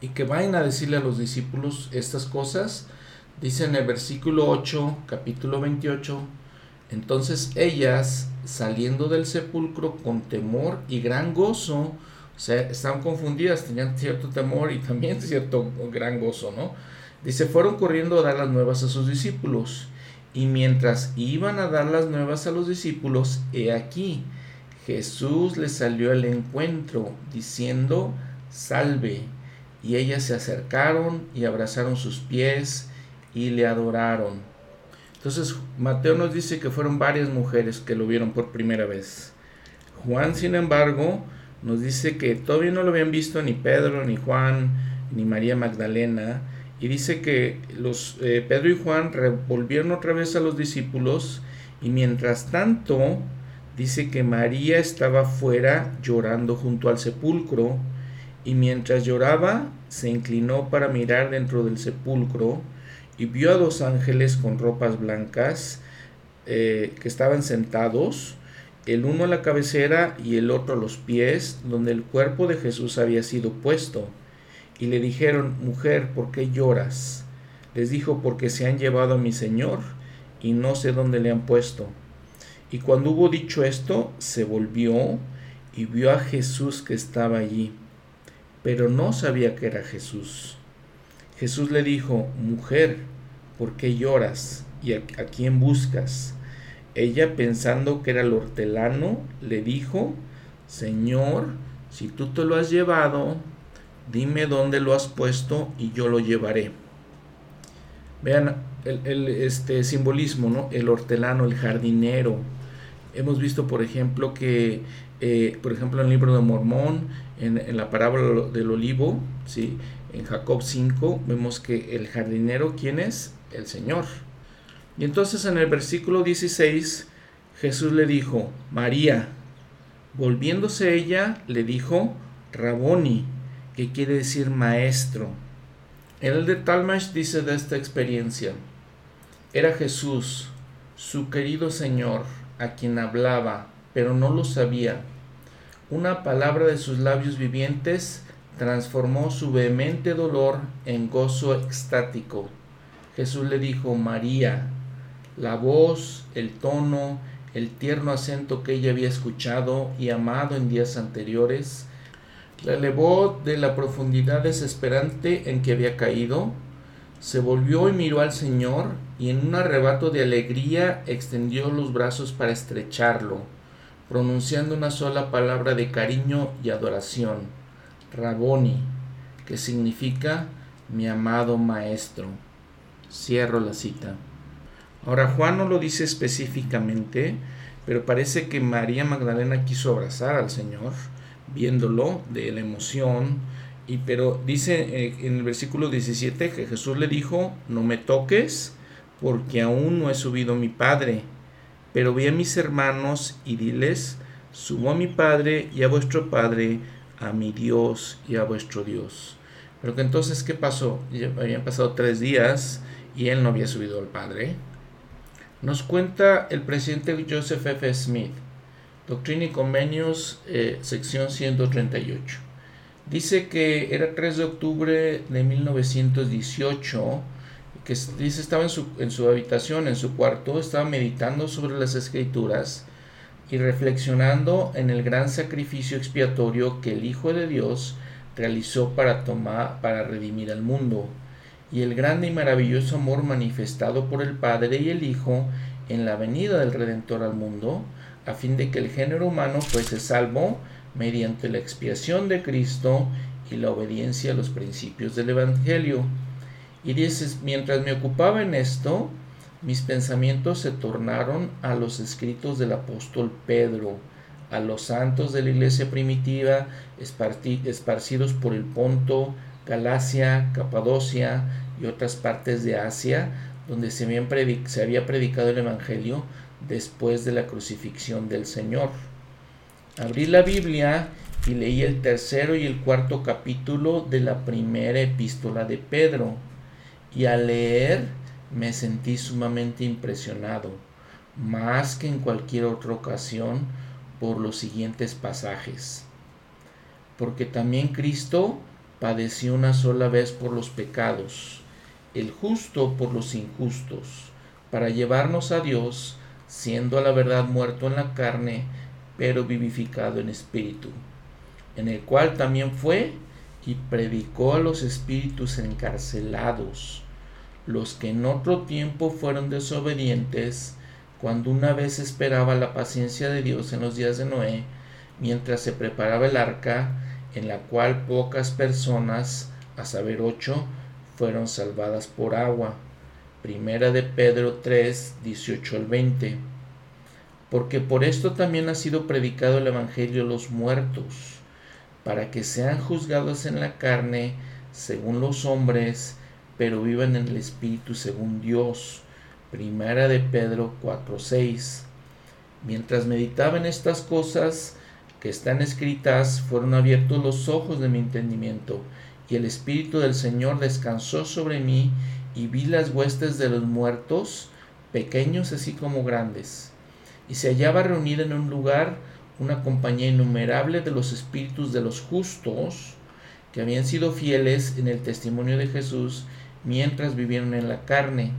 y que vayan a decirle a los discípulos estas cosas, dice en el versículo 8, capítulo 28, entonces ellas, saliendo del sepulcro con temor y gran gozo, o sea, estaban confundidas, tenían cierto temor y también cierto gran gozo, ¿no? Dice, fueron corriendo a dar las nuevas a sus discípulos. Y mientras iban a dar las nuevas a los discípulos, he aquí, Jesús les salió al encuentro, diciendo, salve. Y ellas se acercaron y abrazaron sus pies y le adoraron. Entonces Mateo nos dice que fueron varias mujeres que lo vieron por primera vez. Juan, sin embargo, nos dice que todavía no lo habían visto ni Pedro, ni Juan, ni María Magdalena, y dice que los eh, Pedro y Juan volvieron otra vez a los discípulos y mientras tanto dice que María estaba fuera llorando junto al sepulcro y mientras lloraba se inclinó para mirar dentro del sepulcro y vio a dos ángeles con ropas blancas eh, que estaban sentados el uno a la cabecera y el otro a los pies, donde el cuerpo de Jesús había sido puesto. Y le dijeron, Mujer, ¿por qué lloras? Les dijo, porque se han llevado a mi Señor, y no sé dónde le han puesto. Y cuando hubo dicho esto, se volvió y vio a Jesús que estaba allí, pero no sabía que era Jesús. Jesús le dijo, Mujer, ¿por qué lloras? ¿Y a, quién buscas? Ella, pensando que era el hortelano, le dijo, Señor, si tú te lo has llevado, dime dónde lo has puesto y yo lo llevaré. Vean el, este simbolismo, ¿no? El hortelano, el jardinero. Hemos visto, por ejemplo, que, eh, por ejemplo, en el libro de Mormón, en, la parábola del olivo, ¿sí? en Jacob 5, vemos que el jardinero, ¿quién es? El Señor. Y entonces en el versículo 16 Jesús le dijo, María. Volviéndose ella, le dijo, Raboni, que quiere decir maestro. El de Talmash dice de esta experiencia, era Jesús, su querido Señor, a quien hablaba, pero no lo sabía. Una palabra de sus labios vivientes transformó su vehemente dolor en gozo extático. Jesús le dijo, María, la voz, el tono, el tierno acento que ella había escuchado y amado en días anteriores, la elevó de la profundidad desesperante en que había caído, se volvió y miró al Señor y en un arrebato de alegría extendió los brazos para estrecharlo, pronunciando una sola palabra de cariño y adoración, Raboni, que significa mi amado maestro. Cierro la cita. Ahora Juan no lo dice específicamente, pero parece que María Magdalena quiso abrazar al Señor, viéndolo de la emoción, y pero dice eh, en el versículo 17 que Jesús le dijo, no me toques, porque aún no he subido mi Padre, pero ve a mis hermanos y diles, subo a mi Padre y a vuestro Padre, a mi Dios y a vuestro Dios. Pero que entonces, ¿qué pasó? Habían pasado tres días y él no había subido al Padre. Nos cuenta el presidente Joseph F. Smith, Doctrina y Convenios, eh, sección 138. Dice que era 3 de octubre de 1918, que dice estaba en su, en su habitación, en su cuarto, estaba meditando sobre las escrituras y reflexionando en el gran sacrificio expiatorio que el Hijo de Dios realizó para tomar, para redimir al mundo y el grande y maravilloso amor manifestado por el Padre y el Hijo en la venida del Redentor al mundo, a fin de que el género humano fuese salvo mediante la expiación de Cristo y la obediencia a los principios del Evangelio. Y dices, mientras me ocupaba en esto, mis pensamientos se tornaron a los escritos del apóstol Pedro, a los santos de la iglesia primitiva esparcidos por el Ponto, Galacia, Capadocia y otras partes de Asia, donde se, había predicado el Evangelio después de la crucifixión del Señor. Abrí la Biblia y leí el tercero y el cuarto capítulo de la primera epístola de Pedro, y al leer me sentí sumamente impresionado, más que en cualquier otra ocasión, por los siguientes pasajes. Porque también Cristo padeció una sola vez por los pecados, el justo por los injustos, para llevarnos a Dios, siendo a la verdad muerto en la carne, pero vivificado en espíritu, en el cual también fue y predicó a los espíritus encarcelados, los que en otro tiempo fueron desobedientes, cuando una vez esperaba la paciencia de Dios en los días de Noé, mientras se preparaba el arca, en la cual pocas personas, a saber ocho, fueron salvadas por agua. Primera de Pedro 3, 18 al 20. Porque por esto también ha sido predicado el Evangelio a los muertos, para que sean juzgados en la carne según los hombres, pero vivan en el Espíritu según Dios. Primera de Pedro 4, 6. Mientras meditaba en estas cosas que están escritas, fueron abiertos los ojos de mi entendimiento, y el Espíritu del Señor descansó sobre mí, y vi las huestes de los muertos, pequeños así como grandes. Y se hallaba reunida en un lugar una compañía innumerable de los espíritus de los justos, que habían sido fieles en el testimonio de Jesús mientras vivieron en la carne,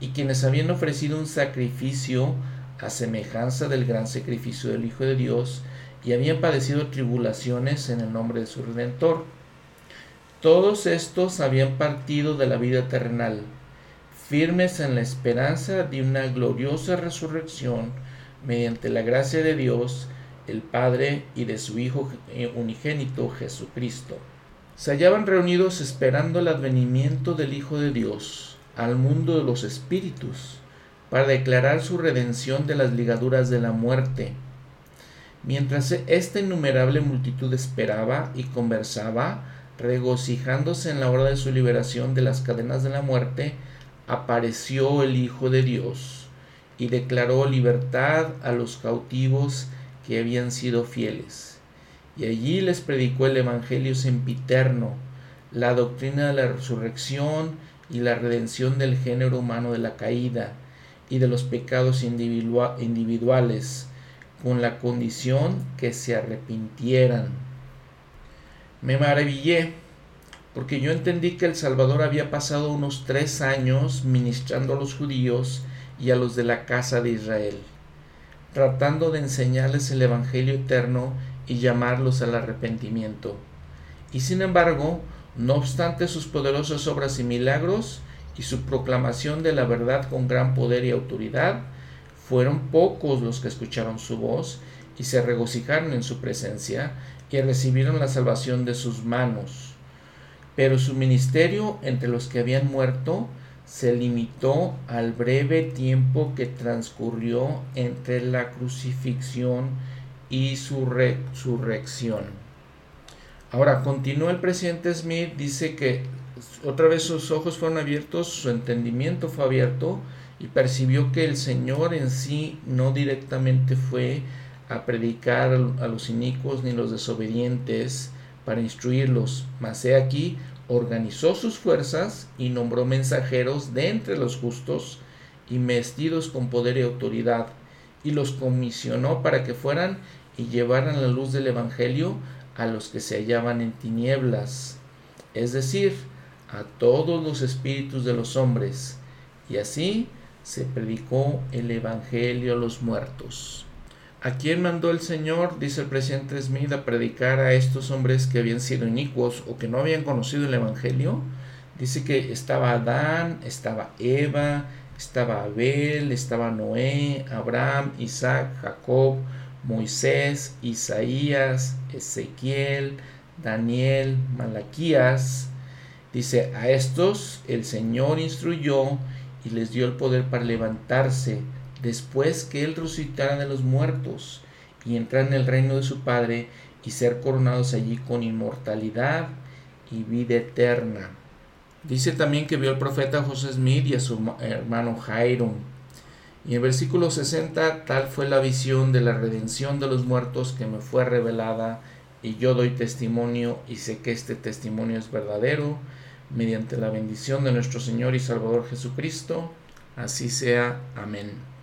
y quienes habían ofrecido un sacrificio a semejanza del gran sacrificio del Hijo de Dios, y habían padecido tribulaciones en el nombre de su Redentor. Todos estos habían partido de la vida terrenal, firmes en la esperanza de una gloriosa resurrección mediante la gracia de Dios, el Padre y de su Hijo unigénito Jesucristo. Se hallaban reunidos esperando el advenimiento del Hijo de Dios al mundo de los espíritus, para declarar su redención de las ligaduras de la muerte. Mientras esta innumerable multitud esperaba y conversaba, regocijándose en la hora de su liberación de las cadenas de la muerte, apareció el Hijo de Dios y declaró libertad a los cautivos que habían sido fieles. Y allí les predicó el Evangelio sempiterno, la doctrina de la resurrección y la redención del género humano de la caída, y de los pecados individuales, con la condición que se arrepintieran. Me maravillé, porque yo entendí que el Salvador había pasado unos tres años ministrando a los judíos y a los de la casa de Israel, tratando de enseñarles el Evangelio eterno y llamarlos al arrepentimiento. Y sin embargo, no obstante sus poderosas obras y milagros, y su proclamación de la verdad con gran poder y autoridad, fueron pocos los que escucharon su voz y se regocijaron en su presencia y recibieron la salvación de sus manos. Pero su ministerio entre los que habían muerto se limitó al breve tiempo que transcurrió entre la crucifixión y su resurrección. Ahora, continúa el presidente Smith, dice que otra vez sus ojos fueron abiertos, su entendimiento fue abierto y percibió que el Señor en sí no directamente fue a predicar a los inicuos ni los desobedientes para instruirlos, mas he aquí organizó sus fuerzas y nombró mensajeros de entre los justos y vestidos con poder y autoridad, y los comisionó para que fueran y llevaran la luz del Evangelio a los que se hallaban en tinieblas, es decir, a todos los espíritus de los hombres, y así se predicó el Evangelio a los muertos. ¿A quién mandó el Señor, dice el presidente Smith, a predicar a estos hombres que habían sido inicuos o que no habían conocido el Evangelio? Dice que estaba Adán, estaba Eva, estaba Abel, estaba Noé, Abraham, Isaac, Jacob, Moisés, Isaías, Ezequiel, Daniel, Malaquías, Dice, a estos el Señor instruyó y les dio el poder para levantarse después que Él resucitara de los muertos y entrar en el reino de su Padre y ser coronados allí con inmortalidad y vida eterna. Dice también que vio al profeta José Smith y a su hermano Jairo. Y en versículo 60, tal fue la visión de la redención de los muertos que me fue revelada, y yo doy testimonio y sé que este testimonio es verdadero mediante la bendición de nuestro Señor y Salvador Jesucristo. Así sea. Amén.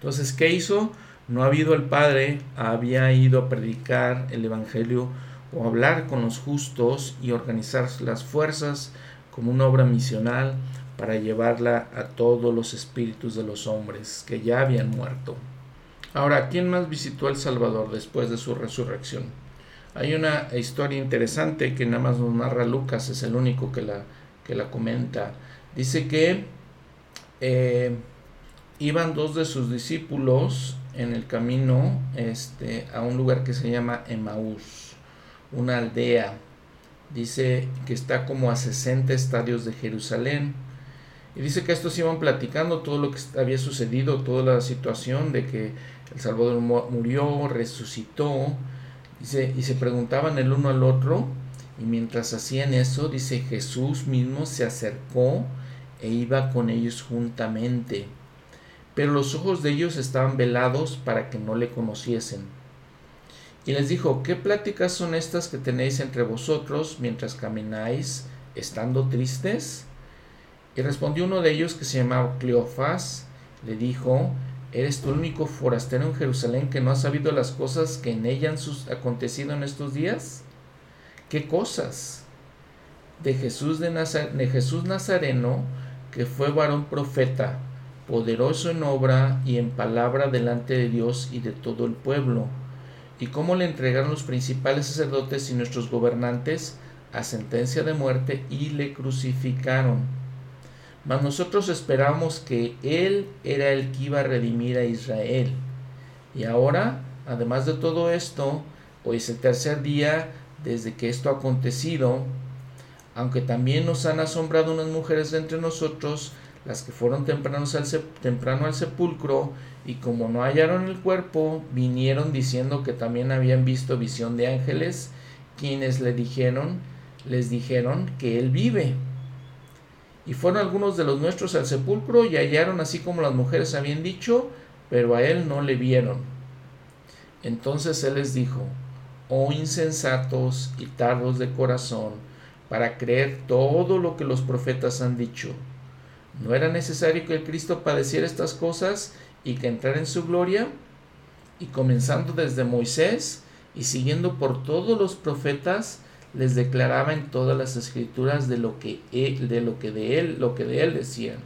Entonces, ¿qué hizo? No ha habido el Padre, había ido a predicar el Evangelio o hablar con los justos y organizar las fuerzas como una obra misional para llevarla a todos los espíritus de los hombres que ya habían muerto. Ahora, ¿quién más visitó al Salvador después de su resurrección? Hay una historia interesante que nada más nos narra Lucas, es el único que la, que la comenta. Dice que eh, iban dos de sus discípulos en el camino este, a un lugar que se llama Emaús, una aldea. Dice que está como a 60 estadios de Jerusalén. Y dice que estos iban platicando todo lo que había sucedido, toda la situación de que el Salvador murió, resucitó, dice, y se preguntaban el uno al otro, y mientras hacían eso, dice, Jesús mismo se acercó e iba con ellos juntamente. Pero los ojos de ellos estaban velados para que no le conociesen. Y les dijo, ¿qué pláticas son estas que tenéis entre vosotros mientras camináis, estando tristes? Y respondió uno de ellos que se llamaba Cleofás, le dijo, ¿eres tú el único forastero en Jerusalén que no ha sabido las cosas que en ella han acontecido en estos días? ¿Qué cosas? De Jesús, de, de Jesús Nazareno, que fue varón profeta, poderoso en obra y en palabra delante de Dios y de todo el pueblo, y cómo le entregaron los principales sacerdotes y nuestros gobernantes a sentencia de muerte y le crucificaron. Mas nosotros esperamos que Él era el que iba a redimir a Israel. Y ahora, además de todo esto, hoy es el tercer día desde que esto ha acontecido, aunque también nos han asombrado unas mujeres de entre nosotros, las que fueron al temprano al sepulcro, y como no hallaron el cuerpo, vinieron diciendo que también habían visto visión de ángeles, quienes le dijeron, les dijeron que él vive. Y fueron algunos de los nuestros al sepulcro y hallaron así como las mujeres habían dicho, pero a él no le vieron. Entonces él les dijo, oh insensatos y tardos de corazón, para creer todo lo que los profetas han dicho. ¿No era necesario que el Cristo padeciera estas cosas y que entrara en su gloria? Y comenzando desde Moisés y siguiendo por todos los profetas, les declaraba en todas las escrituras de lo que él, de lo que de él, lo que de él decían.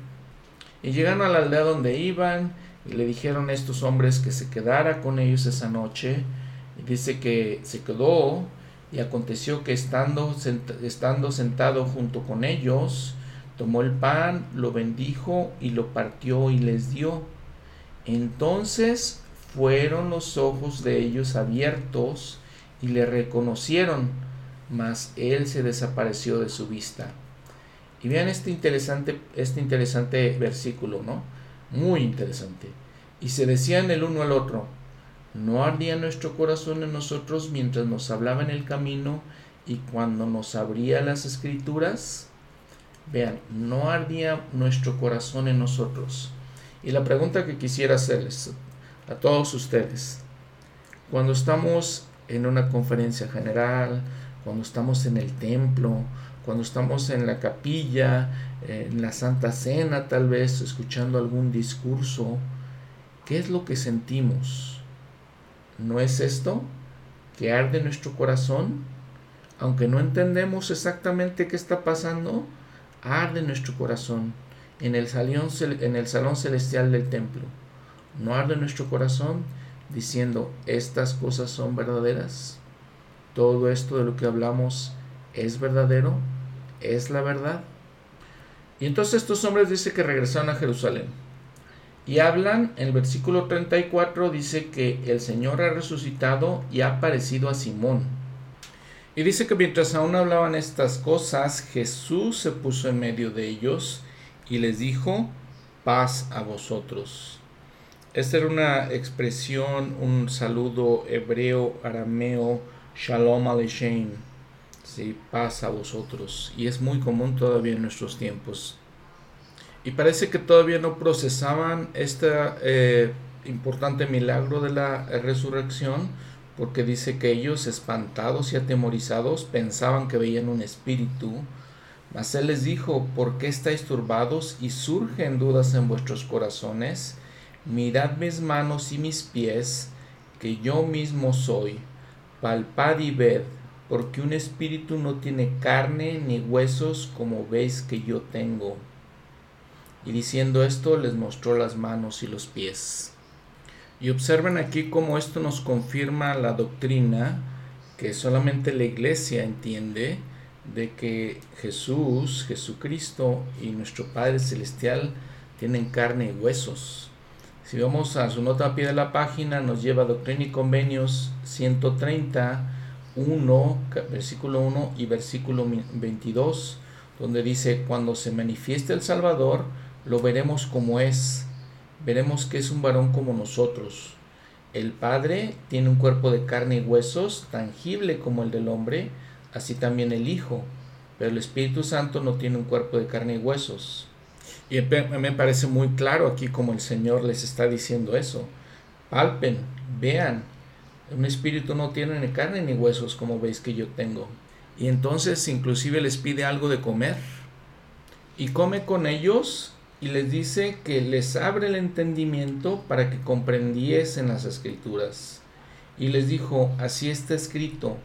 Y llegaron a la aldea donde iban y le dijeron a estos hombres que se quedara con ellos esa noche. Y dice que se quedó y aconteció que estando, estando sentado junto con ellos, tomó el pan, lo bendijo y lo partió y les dio. Entonces fueron los ojos de ellos abiertos y le reconocieron mas él se desapareció de su vista. Y vean este interesante, este interesante versículo, ¿no? Muy interesante. Y se decían el uno al otro, ¿no ardía nuestro corazón en nosotros mientras nos hablaba en el camino y cuando nos abría las escrituras? Vean, no ardía nuestro corazón en nosotros. Y la pregunta que quisiera hacerles a todos ustedes, cuando estamos en una conferencia general, cuando estamos en el templo, cuando estamos en la capilla, en la Santa Cena tal vez, escuchando algún discurso, ¿qué es lo que sentimos? ¿No es esto que arde nuestro corazón? Aunque no entendemos exactamente qué está pasando, arde nuestro corazón en el salón, celestial del templo. ¿No arde nuestro corazón diciendo, estas cosas son verdaderas? todo esto de lo que hablamos es verdadero, es la verdad. Y entonces estos hombres dice que regresaron a Jerusalén. Y hablan, en el versículo 34 dice que el Señor ha resucitado y ha aparecido a Simón. Y dice que mientras aún hablaban estas cosas, Jesús se puso en medio de ellos y les dijo, paz a vosotros. Esta era una expresión, un saludo hebreo, arameo, Shalom Aleichem, ¿sí? paz a vosotros. Y es muy común todavía en nuestros tiempos. Y parece que todavía no procesaban este importante milagro de la resurrección, porque dice que ellos, espantados y atemorizados, pensaban que veían un espíritu. Mas él les dijo, ¿por qué estáis turbados y surgen dudas en vuestros corazones? Mirad mis manos y mis pies, que yo mismo soy palpad y ved, porque un espíritu no tiene carne ni huesos como veis que yo tengo. Y diciendo esto les mostró las manos y los pies. Y observen aquí cómo esto nos confirma la doctrina que solamente la iglesia entiende de que Jesús, Jesucristo y nuestro Padre Celestial tienen carne y huesos. Si vamos a su nota a pie de la página, nos lleva a Doctrina y Convenios 130, 1, versículo 1 y versículo 22, donde dice, cuando se manifieste el Salvador, lo veremos como es, veremos que es un varón como nosotros. El Padre tiene un cuerpo de carne y huesos, tangible como el del hombre, así también el Hijo, pero el Espíritu Santo no tiene un cuerpo de carne y huesos. Y me parece muy claro aquí como el Señor les está diciendo eso. Palpen, vean, un espíritu no tiene ni carne ni huesos como veis que yo tengo. Y entonces inclusive les pide algo de comer. Y come con ellos y les dice que les abre el entendimiento para que comprendiesen las escrituras. Y les dijo, así está escrito,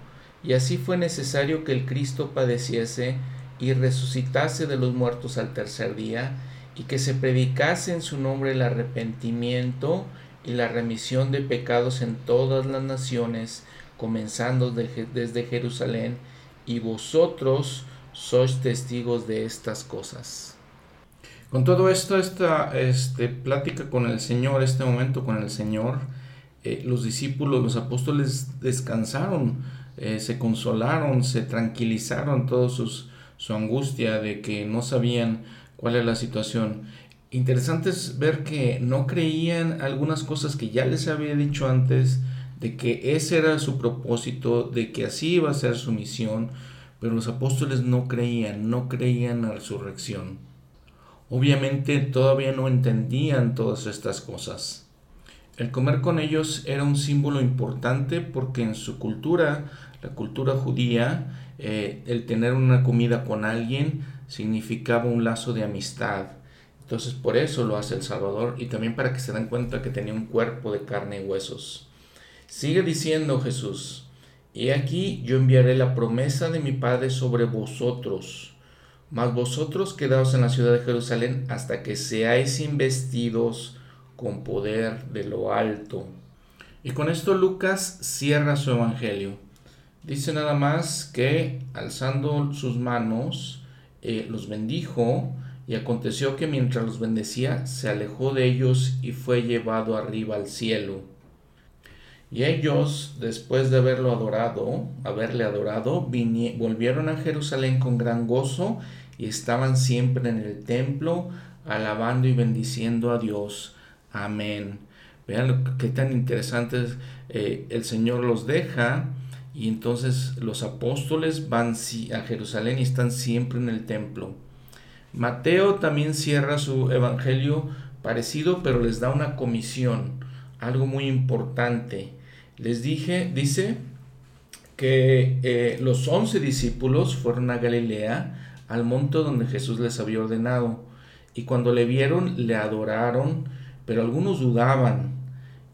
y así fue necesario que el Cristo padeciese y resucitase de los muertos al tercer día, y que se predicase en su nombre el arrepentimiento y la remisión de pecados en todas las naciones, comenzando desde Jerusalén, y vosotros sois testigos de estas cosas. Con todo esto, esta este, plática con el Señor, este momento con el Señor, eh, los discípulos, los apóstoles descansaron, eh, se consolaron, se tranquilizaron todos sus, su angustia de que no sabían cuál era la situación. Interesante es ver que no creían algunas cosas que ya les había dicho antes, de que ese era su propósito, de que así iba a ser su misión, pero los apóstoles no creían, no creían en la resurrección. Obviamente todavía no entendían todas estas cosas. El comer con ellos era un símbolo importante porque en su cultura, la cultura judía, eh, el tener una comida con alguien significaba un lazo de amistad. Entonces por eso lo hace el Salvador y también para que se den cuenta que tenía un cuerpo de carne y huesos. Sigue diciendo Jesús, y aquí yo enviaré la promesa de mi Padre sobre vosotros mas vosotros quedaos en la ciudad de Jerusalén hasta que seáis investidos con poder de lo alto. Y con esto Lucas cierra su evangelio. Dice nada más que alzando sus manos eh, los bendijo y aconteció que mientras los bendecía se alejó de ellos y fue llevado arriba al cielo. Y ellos, después de haberlo adorado, haberle adorado, volvieron a Jerusalén con gran gozo y estaban siempre en el templo alabando y bendiciendo a Dios. Amén. Vean qué tan interesantes eh, el Señor los deja y entonces los apóstoles van a Jerusalén y están siempre en el templo. Mateo también cierra su evangelio parecido, pero les da una comisión, algo muy importante. Les dije, dice que eh, los once discípulos fueron a Galilea al monte donde Jesús les había ordenado. Y cuando le vieron, le adoraron, pero algunos dudaban.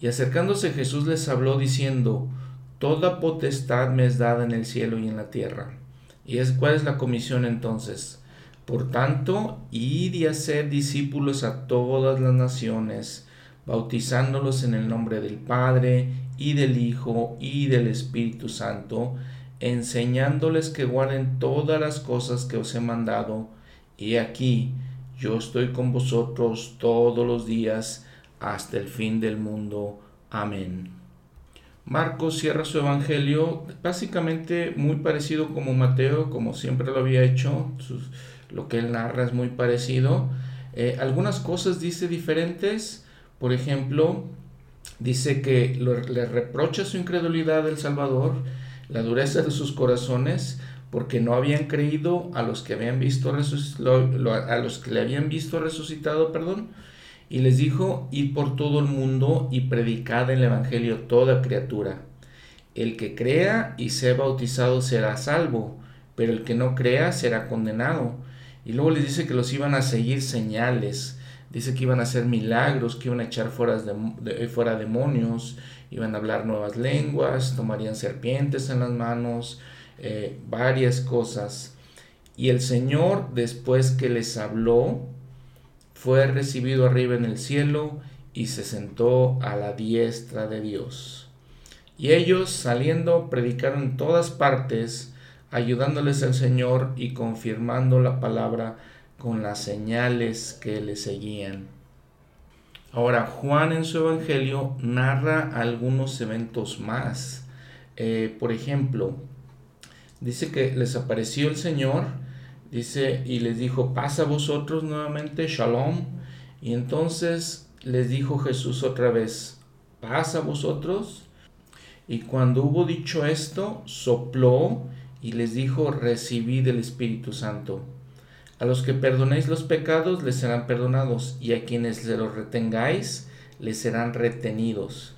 Y acercándose Jesús les habló diciendo, Toda potestad me es dada en el cielo y en la tierra. ¿Y es cuál es la comisión entonces? Por tanto, id y hacer discípulos a todas las naciones, bautizándolos en el nombre del Padre, y del Hijo, y del Espíritu Santo, enseñándoles que guarden todas las cosas que os he mandado, y aquí yo estoy con vosotros todos los días hasta el fin del mundo. Amén. Marcos cierra su evangelio básicamente muy parecido como Mateo, como siempre lo había hecho, lo que él narra es muy parecido. Eh, algunas cosas dice diferentes, por ejemplo, dice que le reprocha su incredulidad del Salvador, la dureza de sus corazones, porque no habían creído a los que habían visto a los que le habían visto resucitado, perdón, y les dijo, id por todo el mundo y predicad el evangelio toda criatura. El que crea y sea bautizado será salvo, pero el que no crea será condenado. Y luego les dice que los iban a seguir señales, dice que iban a hacer milagros, que iban a echar fuera, de, fuera demonios, iban a hablar nuevas lenguas, tomarían serpientes en las manos, eh, varias cosas. Y el Señor, después que les habló, fue recibido arriba en el cielo y se sentó a la diestra de Dios. Y ellos, saliendo, predicaron en todas partes, ayudándoles al Señor y confirmando la palabra con las señales que le seguían. Ahora, Juan en su Evangelio narra algunos eventos más. Eh, por ejemplo, dice que les apareció el Señor, Dice, y les dijo, pasa a vosotros nuevamente, shalom. Y entonces les dijo Jesús otra vez, pasa a vosotros. Y cuando hubo dicho esto, sopló y les dijo, recibid el Espíritu Santo. A los que perdonéis los pecados les serán perdonados, y a quienes se los retengáis les serán retenidos.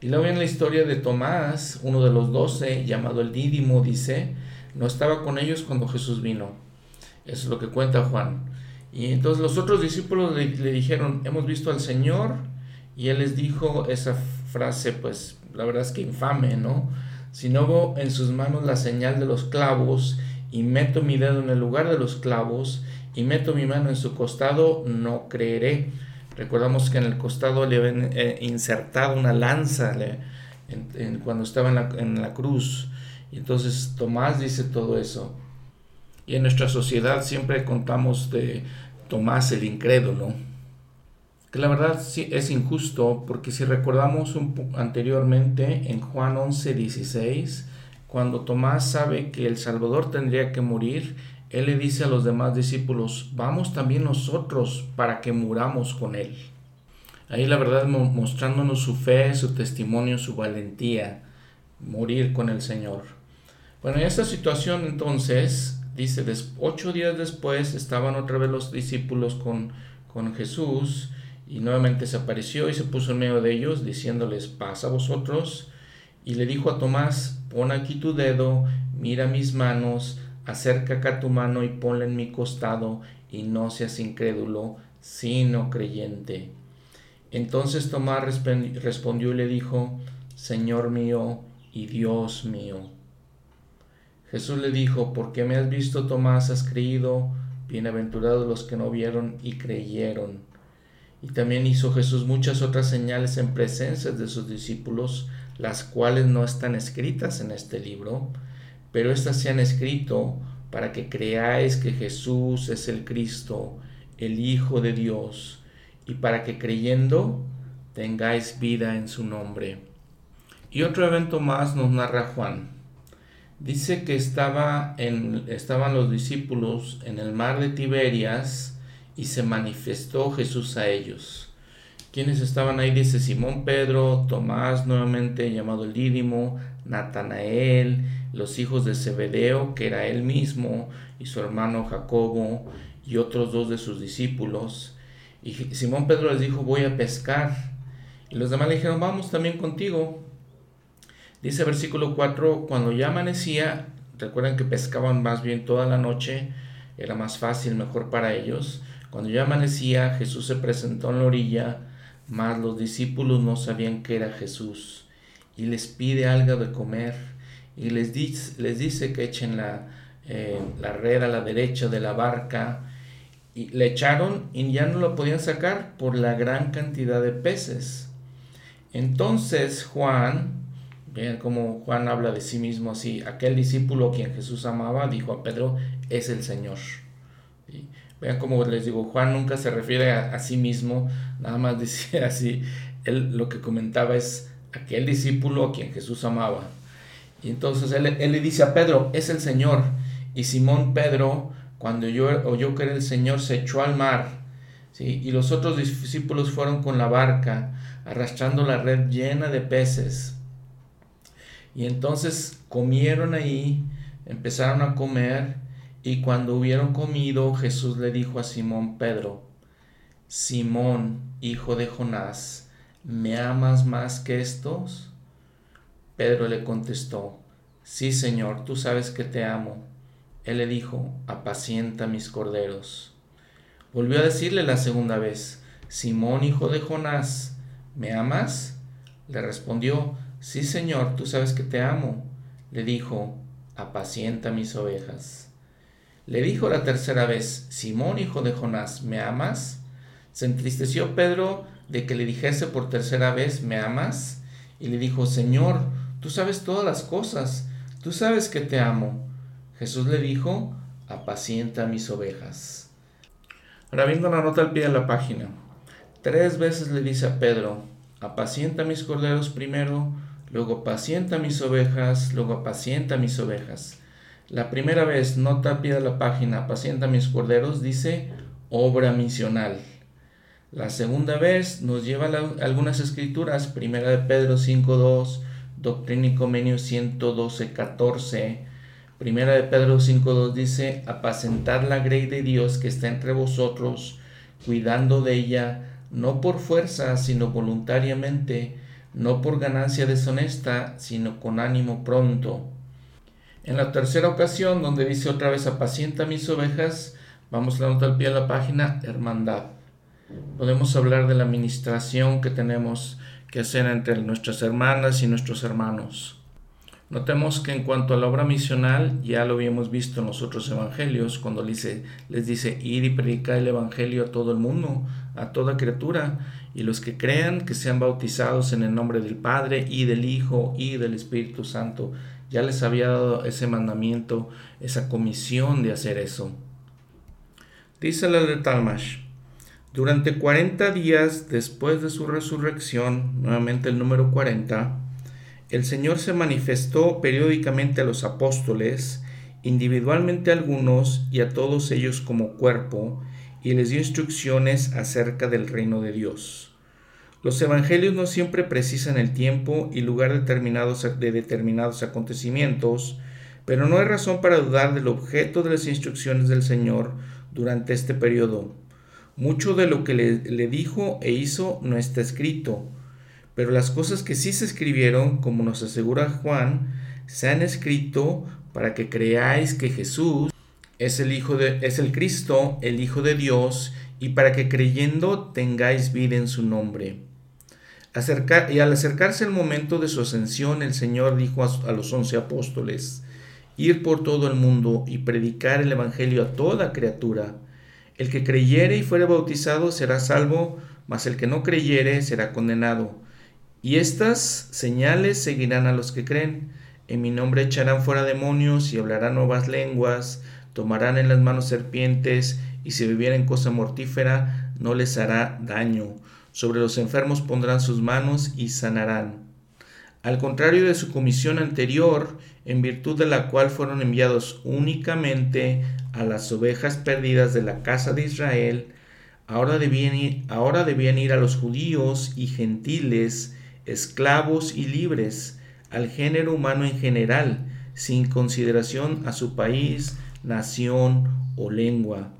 Y luego en la historia de Tomás, uno de los doce, llamado el Dídimo, dice, no estaba con ellos cuando Jesús vino. Eso es lo que cuenta Juan. Y entonces los otros discípulos le, dijeron, hemos visto al Señor, y él les dijo esa frase, pues la verdad es que infame, ¿no? Si no veo en sus manos la señal de los clavos, y meto mi dedo en el lugar de los clavos, y meto mi mano en su costado, no creeré. Recordamos que en el costado le habían eh, insertado una lanza cuando estaba en la, en la cruz. Y entonces Tomás dice todo eso. Y en nuestra sociedad siempre contamos de Tomás el incrédulo que la verdad es injusto porque si recordamos anteriormente en Juan 11, 16, cuando Tomás sabe que el Salvador tendría que morir, él le dice a los demás discípulos, vamos también nosotros para que muramos con él. Ahí la verdad mostrándonos su fe, su testimonio, su valentía, morir con el Señor. Bueno, en esta situación entonces, dice, ocho días después estaban otra vez los discípulos con, con Jesús y nuevamente se apareció y se puso en medio de ellos, diciéndoles, pasa a vosotros. Y le dijo a Tomás, pon aquí tu dedo, mira mis manos, acerca acá tu mano y ponla en mi costado, y no seas incrédulo, sino creyente. Entonces Tomás respondió y le dijo, Señor mío y Dios mío. Jesús le dijo, porque me has visto, Tomás, has creído, bienaventurados los que no vieron y creyeron. Y también hizo Jesús muchas otras señales en presencia de sus discípulos, las cuales no están escritas en este libro, pero éstas se han escrito para que creáis que Jesús es el Cristo, el Hijo de Dios, y para que creyendo tengáis vida en su nombre. Y otro evento más nos narra Juan. Dice que estaba en, estaban los discípulos en el mar de Tiberias, y se manifestó Jesús a ellos. Quienes estaban ahí dice Simón Pedro, Tomás nuevamente llamado el Dídimo, Natanael, los hijos de Zebedeo, que era él mismo, y su hermano Jacobo, y otros dos de sus discípulos. Y Simón Pedro les dijo, voy a pescar. Y los demás le dijeron, vamos también contigo. Dice versículo 4, cuando ya amanecía, recuerden que pescaban más bien toda la noche, era más fácil, mejor para ellos. Cuando ya amanecía, Jesús se presentó en la orilla, mas los discípulos no sabían que era Jesús, y les pide algo de comer, y les dice, les dice que echen la, eh, la red a la derecha de la barca, y le echaron y ya no lo podían sacar por la gran cantidad de peces. Entonces Juan, vean cómo Juan habla de sí mismo así, aquel discípulo a quien Jesús amaba, dijo a Pedro, es el Señor. Vean como les digo, Juan nunca se refiere a, sí mismo, nada más <laughs> decía así, él lo que comentaba es aquel discípulo a quien Jesús amaba. Y entonces él, le dice a Pedro, es el Señor. Y Simón Pedro, cuando oyó que era el Señor, se echó al mar. ¿sí? Y los otros discípulos fueron con la barca, arrastrando la red llena de peces. Y entonces comieron ahí, empezaron a comer y cuando hubieron comido, Jesús le dijo a Simón Pedro, Simón, hijo de Jonás, ¿me amas más que estos? Pedro le contestó, Sí, Señor, tú sabes que te amo. Él le dijo, apacienta mis corderos. Volvió a decirle la segunda vez, Simón, hijo de Jonás, ¿me amas? Le respondió, Sí, Señor, tú sabes que te amo. Le dijo, apacienta mis ovejas. Le dijo la tercera vez, Simón, hijo de Jonás, ¿me amas? Se entristeció Pedro de que le dijese por tercera vez, ¿me amas? Y le dijo, Señor, tú sabes todas las cosas, tú sabes que te amo. Jesús le dijo, apacienta mis ovejas. Ahora viendo la nota al pie de la página, tres veces le dice a Pedro, apacienta mis corderos primero, luego apacienta mis ovejas, luego apacienta mis ovejas. La primera vez, nota a la página, apacienta mis corderos, dice obra misional. La segunda vez nos lleva algunas escrituras, primera de Pedro 5.2, Doctrina y Comenio 112.14, primera de Pedro 5.2 dice, apacentar la grey de Dios que está entre vosotros, cuidando de ella, no por fuerza, sino voluntariamente, no por ganancia deshonesta, sino con ánimo pronto. En la tercera ocasión, donde dice otra vez apacienta mis ovejas, vamos la nota al pie de la página, hermandad. Podemos hablar de la administración que tenemos que hacer entre nuestras hermanas y nuestros hermanos. Notemos que en cuanto a la obra misional, ya lo habíamos visto en los otros evangelios, cuando dice, les dice ir y predicar el evangelio a todo el mundo, a toda criatura, y los que crean que sean bautizados en el nombre del Padre y del Hijo y del Espíritu Santo. Ya les había dado ese mandamiento, esa comisión de hacer eso. Dice la de Talmash, durante 40 días después de su resurrección, nuevamente el número 40, el Señor se manifestó periódicamente a los apóstoles, individualmente a algunos y a todos ellos como cuerpo, y les dio instrucciones acerca del reino de Dios. Los evangelios no siempre precisan el tiempo y lugar determinados de determinados acontecimientos, pero no hay razón para dudar del objeto de las instrucciones del Señor durante este periodo. Mucho de lo que le, le dijo e hizo no está escrito, pero las cosas que sí se escribieron, como nos asegura Juan, se han escrito para que creáis que Jesús es el Hijo de, es el Cristo, el Hijo de Dios, y para que creyendo tengáis vida en su nombre. Y al acercarse el momento de su ascensión, el Señor dijo a, a los once apóstoles, ir por todo el mundo y predicar el Evangelio a toda criatura. El que creyere y fuere bautizado será salvo, mas el que no creyere será condenado. Y estas señales seguirán a los que creen. En mi nombre echarán fuera demonios y hablarán nuevas lenguas, tomarán en las manos serpientes, y si bebieren cosa mortífera, no les hará daño. Sobre los enfermos pondrán sus manos y sanarán. Al contrario de su comisión anterior, en virtud de la cual fueron enviados únicamente a las ovejas perdidas de la casa de Israel, ahora debían ir, ahora debían ir a los judíos y gentiles, esclavos y libres, al género humano en general, sin consideración a su país, nación o lengua.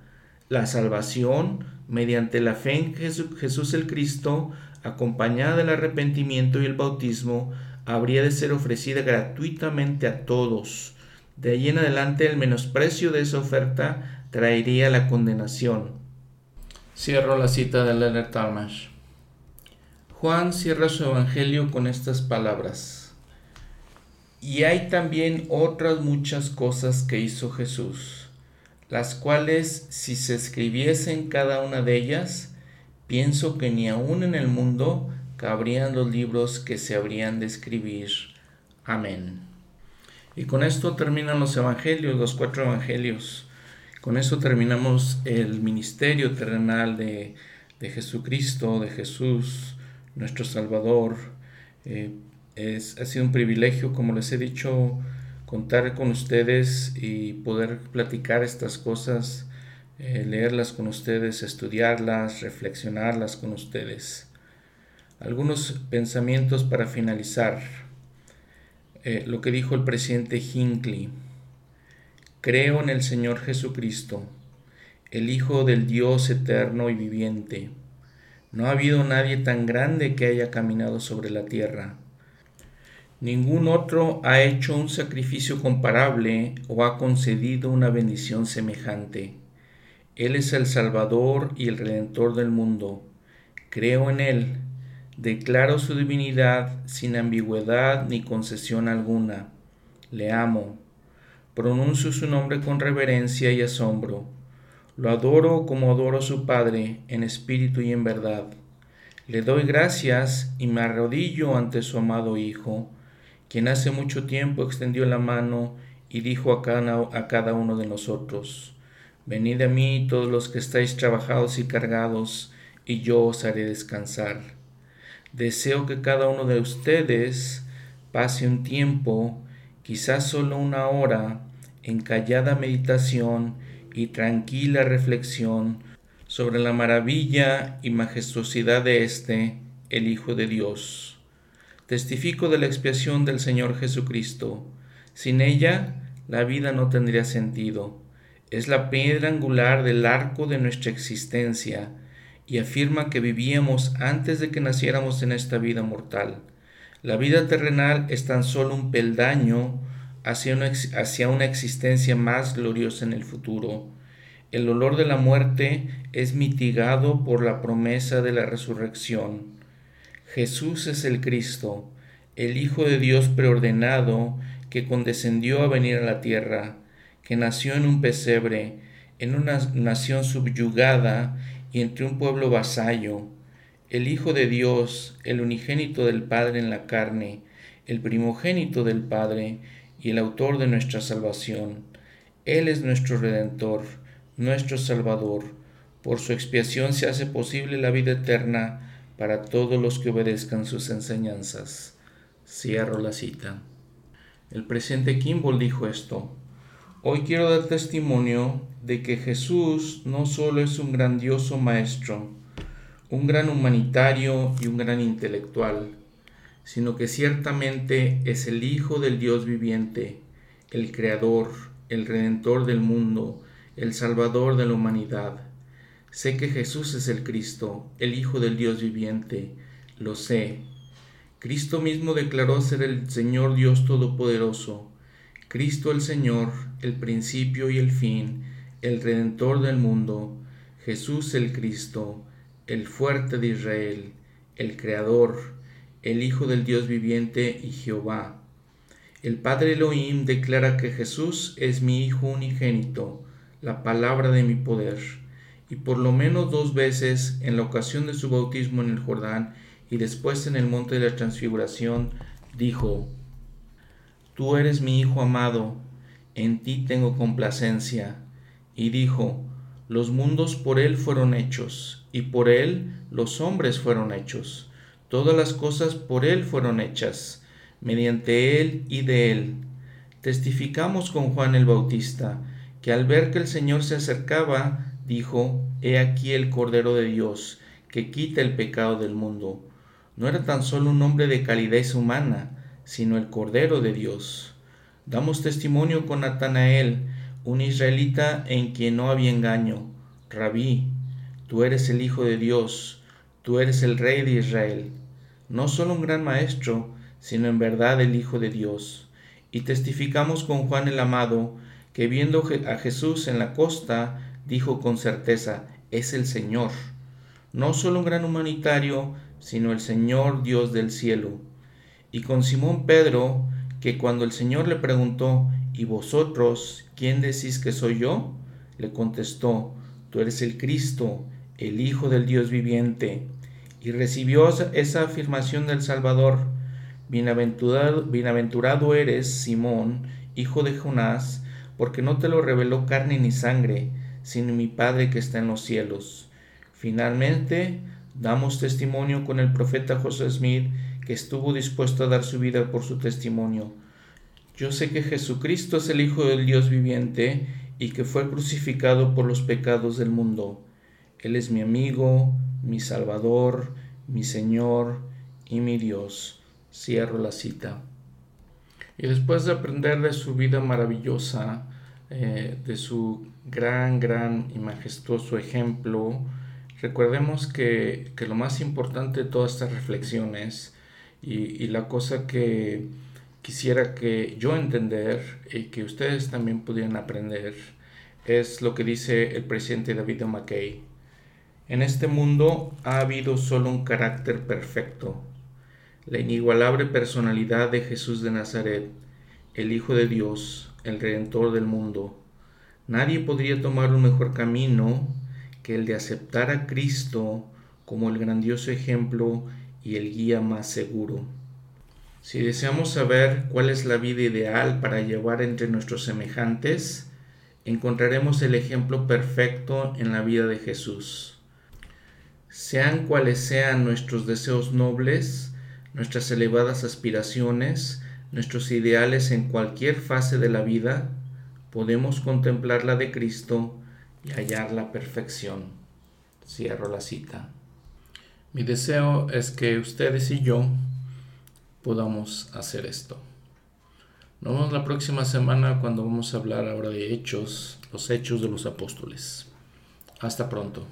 La salvación, mediante la fe en Jesús el Cristo, acompañada del arrepentimiento y el bautismo, habría de ser ofrecida gratuitamente a todos. De allí en adelante el menosprecio de esa oferta traería la condenación. Cierro la cita de Leonard Talmash. Juan cierra su evangelio con estas palabras. Y hay también otras muchas cosas que hizo Jesús, las cuales si se escribiesen cada una de ellas, pienso que ni aun en el mundo cabrían los libros que se habrían de escribir. Amén. Y con esto terminan los evangelios, los cuatro evangelios. Con eso terminamos el ministerio terrenal de, de Jesucristo, de Jesús nuestro Salvador. Eh, es, ha sido un privilegio, como les he dicho, contar con ustedes y poder platicar estas cosas, eh, leerlas con ustedes, estudiarlas, reflexionarlas con ustedes. Algunos pensamientos para finalizar. Eh, lo que dijo el presidente Hinckley. Creo en el Señor Jesucristo, el Hijo del Dios eterno y viviente no ha habido nadie tan grande que haya caminado sobre la tierra. Ningún otro ha hecho un sacrificio comparable o ha concedido una bendición semejante. Él es el Salvador y el Redentor del mundo. Creo en Él. Declaro su divinidad sin ambigüedad ni concesión alguna. Le amo. Pronuncio su nombre con reverencia y asombro lo adoro como adoro a su Padre, en espíritu y en verdad. Le doy gracias y me arrodillo ante su amado Hijo, quien hace mucho tiempo extendió la mano y dijo a cada, uno de nosotros, Venid a mí todos los que estáis trabajados y cargados, y yo os haré descansar. Deseo que cada uno de ustedes pase un tiempo, quizás solo una hora, en callada meditación y tranquila reflexión sobre la maravilla y majestuosidad de éste, el Hijo de Dios. Testifico de la expiación del Señor Jesucristo. Sin ella, la vida no tendría sentido. Es la piedra angular del arco de nuestra existencia y afirma que vivíamos antes de que naciéramos en esta vida mortal. La vida terrenal es tan solo un peldaño hacia una, hacia una existencia más gloriosa en el futuro. El olor de la muerte es mitigado por la promesa de la resurrección. Jesús es el Cristo, el Hijo de Dios preordenado que condescendió a venir a la tierra, que nació en un pesebre, en una nación subyugada y entre un pueblo vasallo, el Hijo de Dios, el unigénito del Padre en la carne, el primogénito del Padre y el autor de nuestra salvación. Él es nuestro Redentor, nuestro Salvador. Por su expiación se hace posible la vida eterna para todos los que obedezcan sus enseñanzas. Cierro la cita. El presidente Kimball dijo esto. Hoy quiero dar testimonio de que Jesús no solo es un grandioso maestro, un gran humanitario y un gran intelectual, sino que ciertamente es el Hijo del Dios viviente, el Creador, el Redentor del mundo, el Salvador de la humanidad. Sé que Jesús es el Cristo, el Hijo del Dios viviente, lo sé. Cristo mismo declaró ser el Señor Dios Todopoderoso, Cristo el Señor, el principio y el fin, el Redentor del mundo, Jesús el Cristo, el fuerte de Israel, el Creador, el Hijo del Dios viviente y Jehová. El Padre Elohim declara que Jesús es mi Hijo unigénito, la palabra de mi poder, y por lo menos dos veces en la ocasión de su bautismo en el Jordán y después en el monte de la transfiguración, dijo, Tú eres mi Hijo amado, en ti tengo complacencia. Y dijo, Los mundos por Él fueron hechos, y por Él los hombres fueron hechos. Todas las cosas por Él fueron hechas, mediante Él y de Él. Testificamos con Juan el Bautista, que al ver que el Señor se acercaba, dijo, He aquí el Cordero de Dios, que quita el pecado del mundo. No era tan solo un hombre de calidez humana, sino el Cordero de Dios. Damos testimonio con Natanael, un israelita en quien no había engaño. Rabí, tú eres el Hijo de Dios, tú eres el Rey de Israel. No solo un gran maestro, sino en verdad el Hijo de Dios. Y testificamos con Juan el Amado, que viendo a Jesús en la costa, dijo con certeza, es el Señor. No solo un gran humanitario, sino el Señor Dios del cielo y con Simón Pedro, que cuando el Señor le preguntó, ¿y vosotros quién decís que soy yo? le contestó, tú eres el Cristo, el Hijo del Dios viviente. Y recibió esa afirmación del Salvador, bienaventurado, bienaventurado eres, Simón, hijo de Jonás, porque no te lo reveló carne ni sangre, sino mi Padre que está en los cielos. Finalmente, damos testimonio con el profeta José Smith, que estuvo dispuesto a dar su vida por su testimonio. Yo sé que Jesucristo es el Hijo del Dios viviente y que fue crucificado por los pecados del mundo. Él es mi amigo, mi Salvador, mi Señor y mi Dios. Cierro la cita. Y después de aprender de su vida maravillosa, eh, de su gran, gran y majestuoso ejemplo, recordemos que, que lo más importante de todas estas reflexiones y, la cosa que quisiera que yo entender y que ustedes también pudieran aprender es lo que dice el presidente David McKay. En este mundo ha habido solo un carácter perfecto, la inigualable personalidad de Jesús de Nazaret, el Hijo de Dios, el Redentor del mundo. Nadie podría tomar un mejor camino que el de aceptar a Cristo como el grandioso ejemplo y el guía más seguro. Si deseamos saber cuál es la vida ideal para llevar entre nuestros semejantes, encontraremos el ejemplo perfecto en la vida de Jesús. Sean cuales sean nuestros deseos nobles, nuestras elevadas aspiraciones, nuestros ideales en cualquier fase de la vida, podemos contemplar la de Cristo y hallar la perfección. Cierro la cita. Mi deseo es que ustedes y yo podamos hacer esto. Nos vemos la próxima semana cuando vamos a hablar ahora de hechos, los hechos de los apóstoles. Hasta pronto.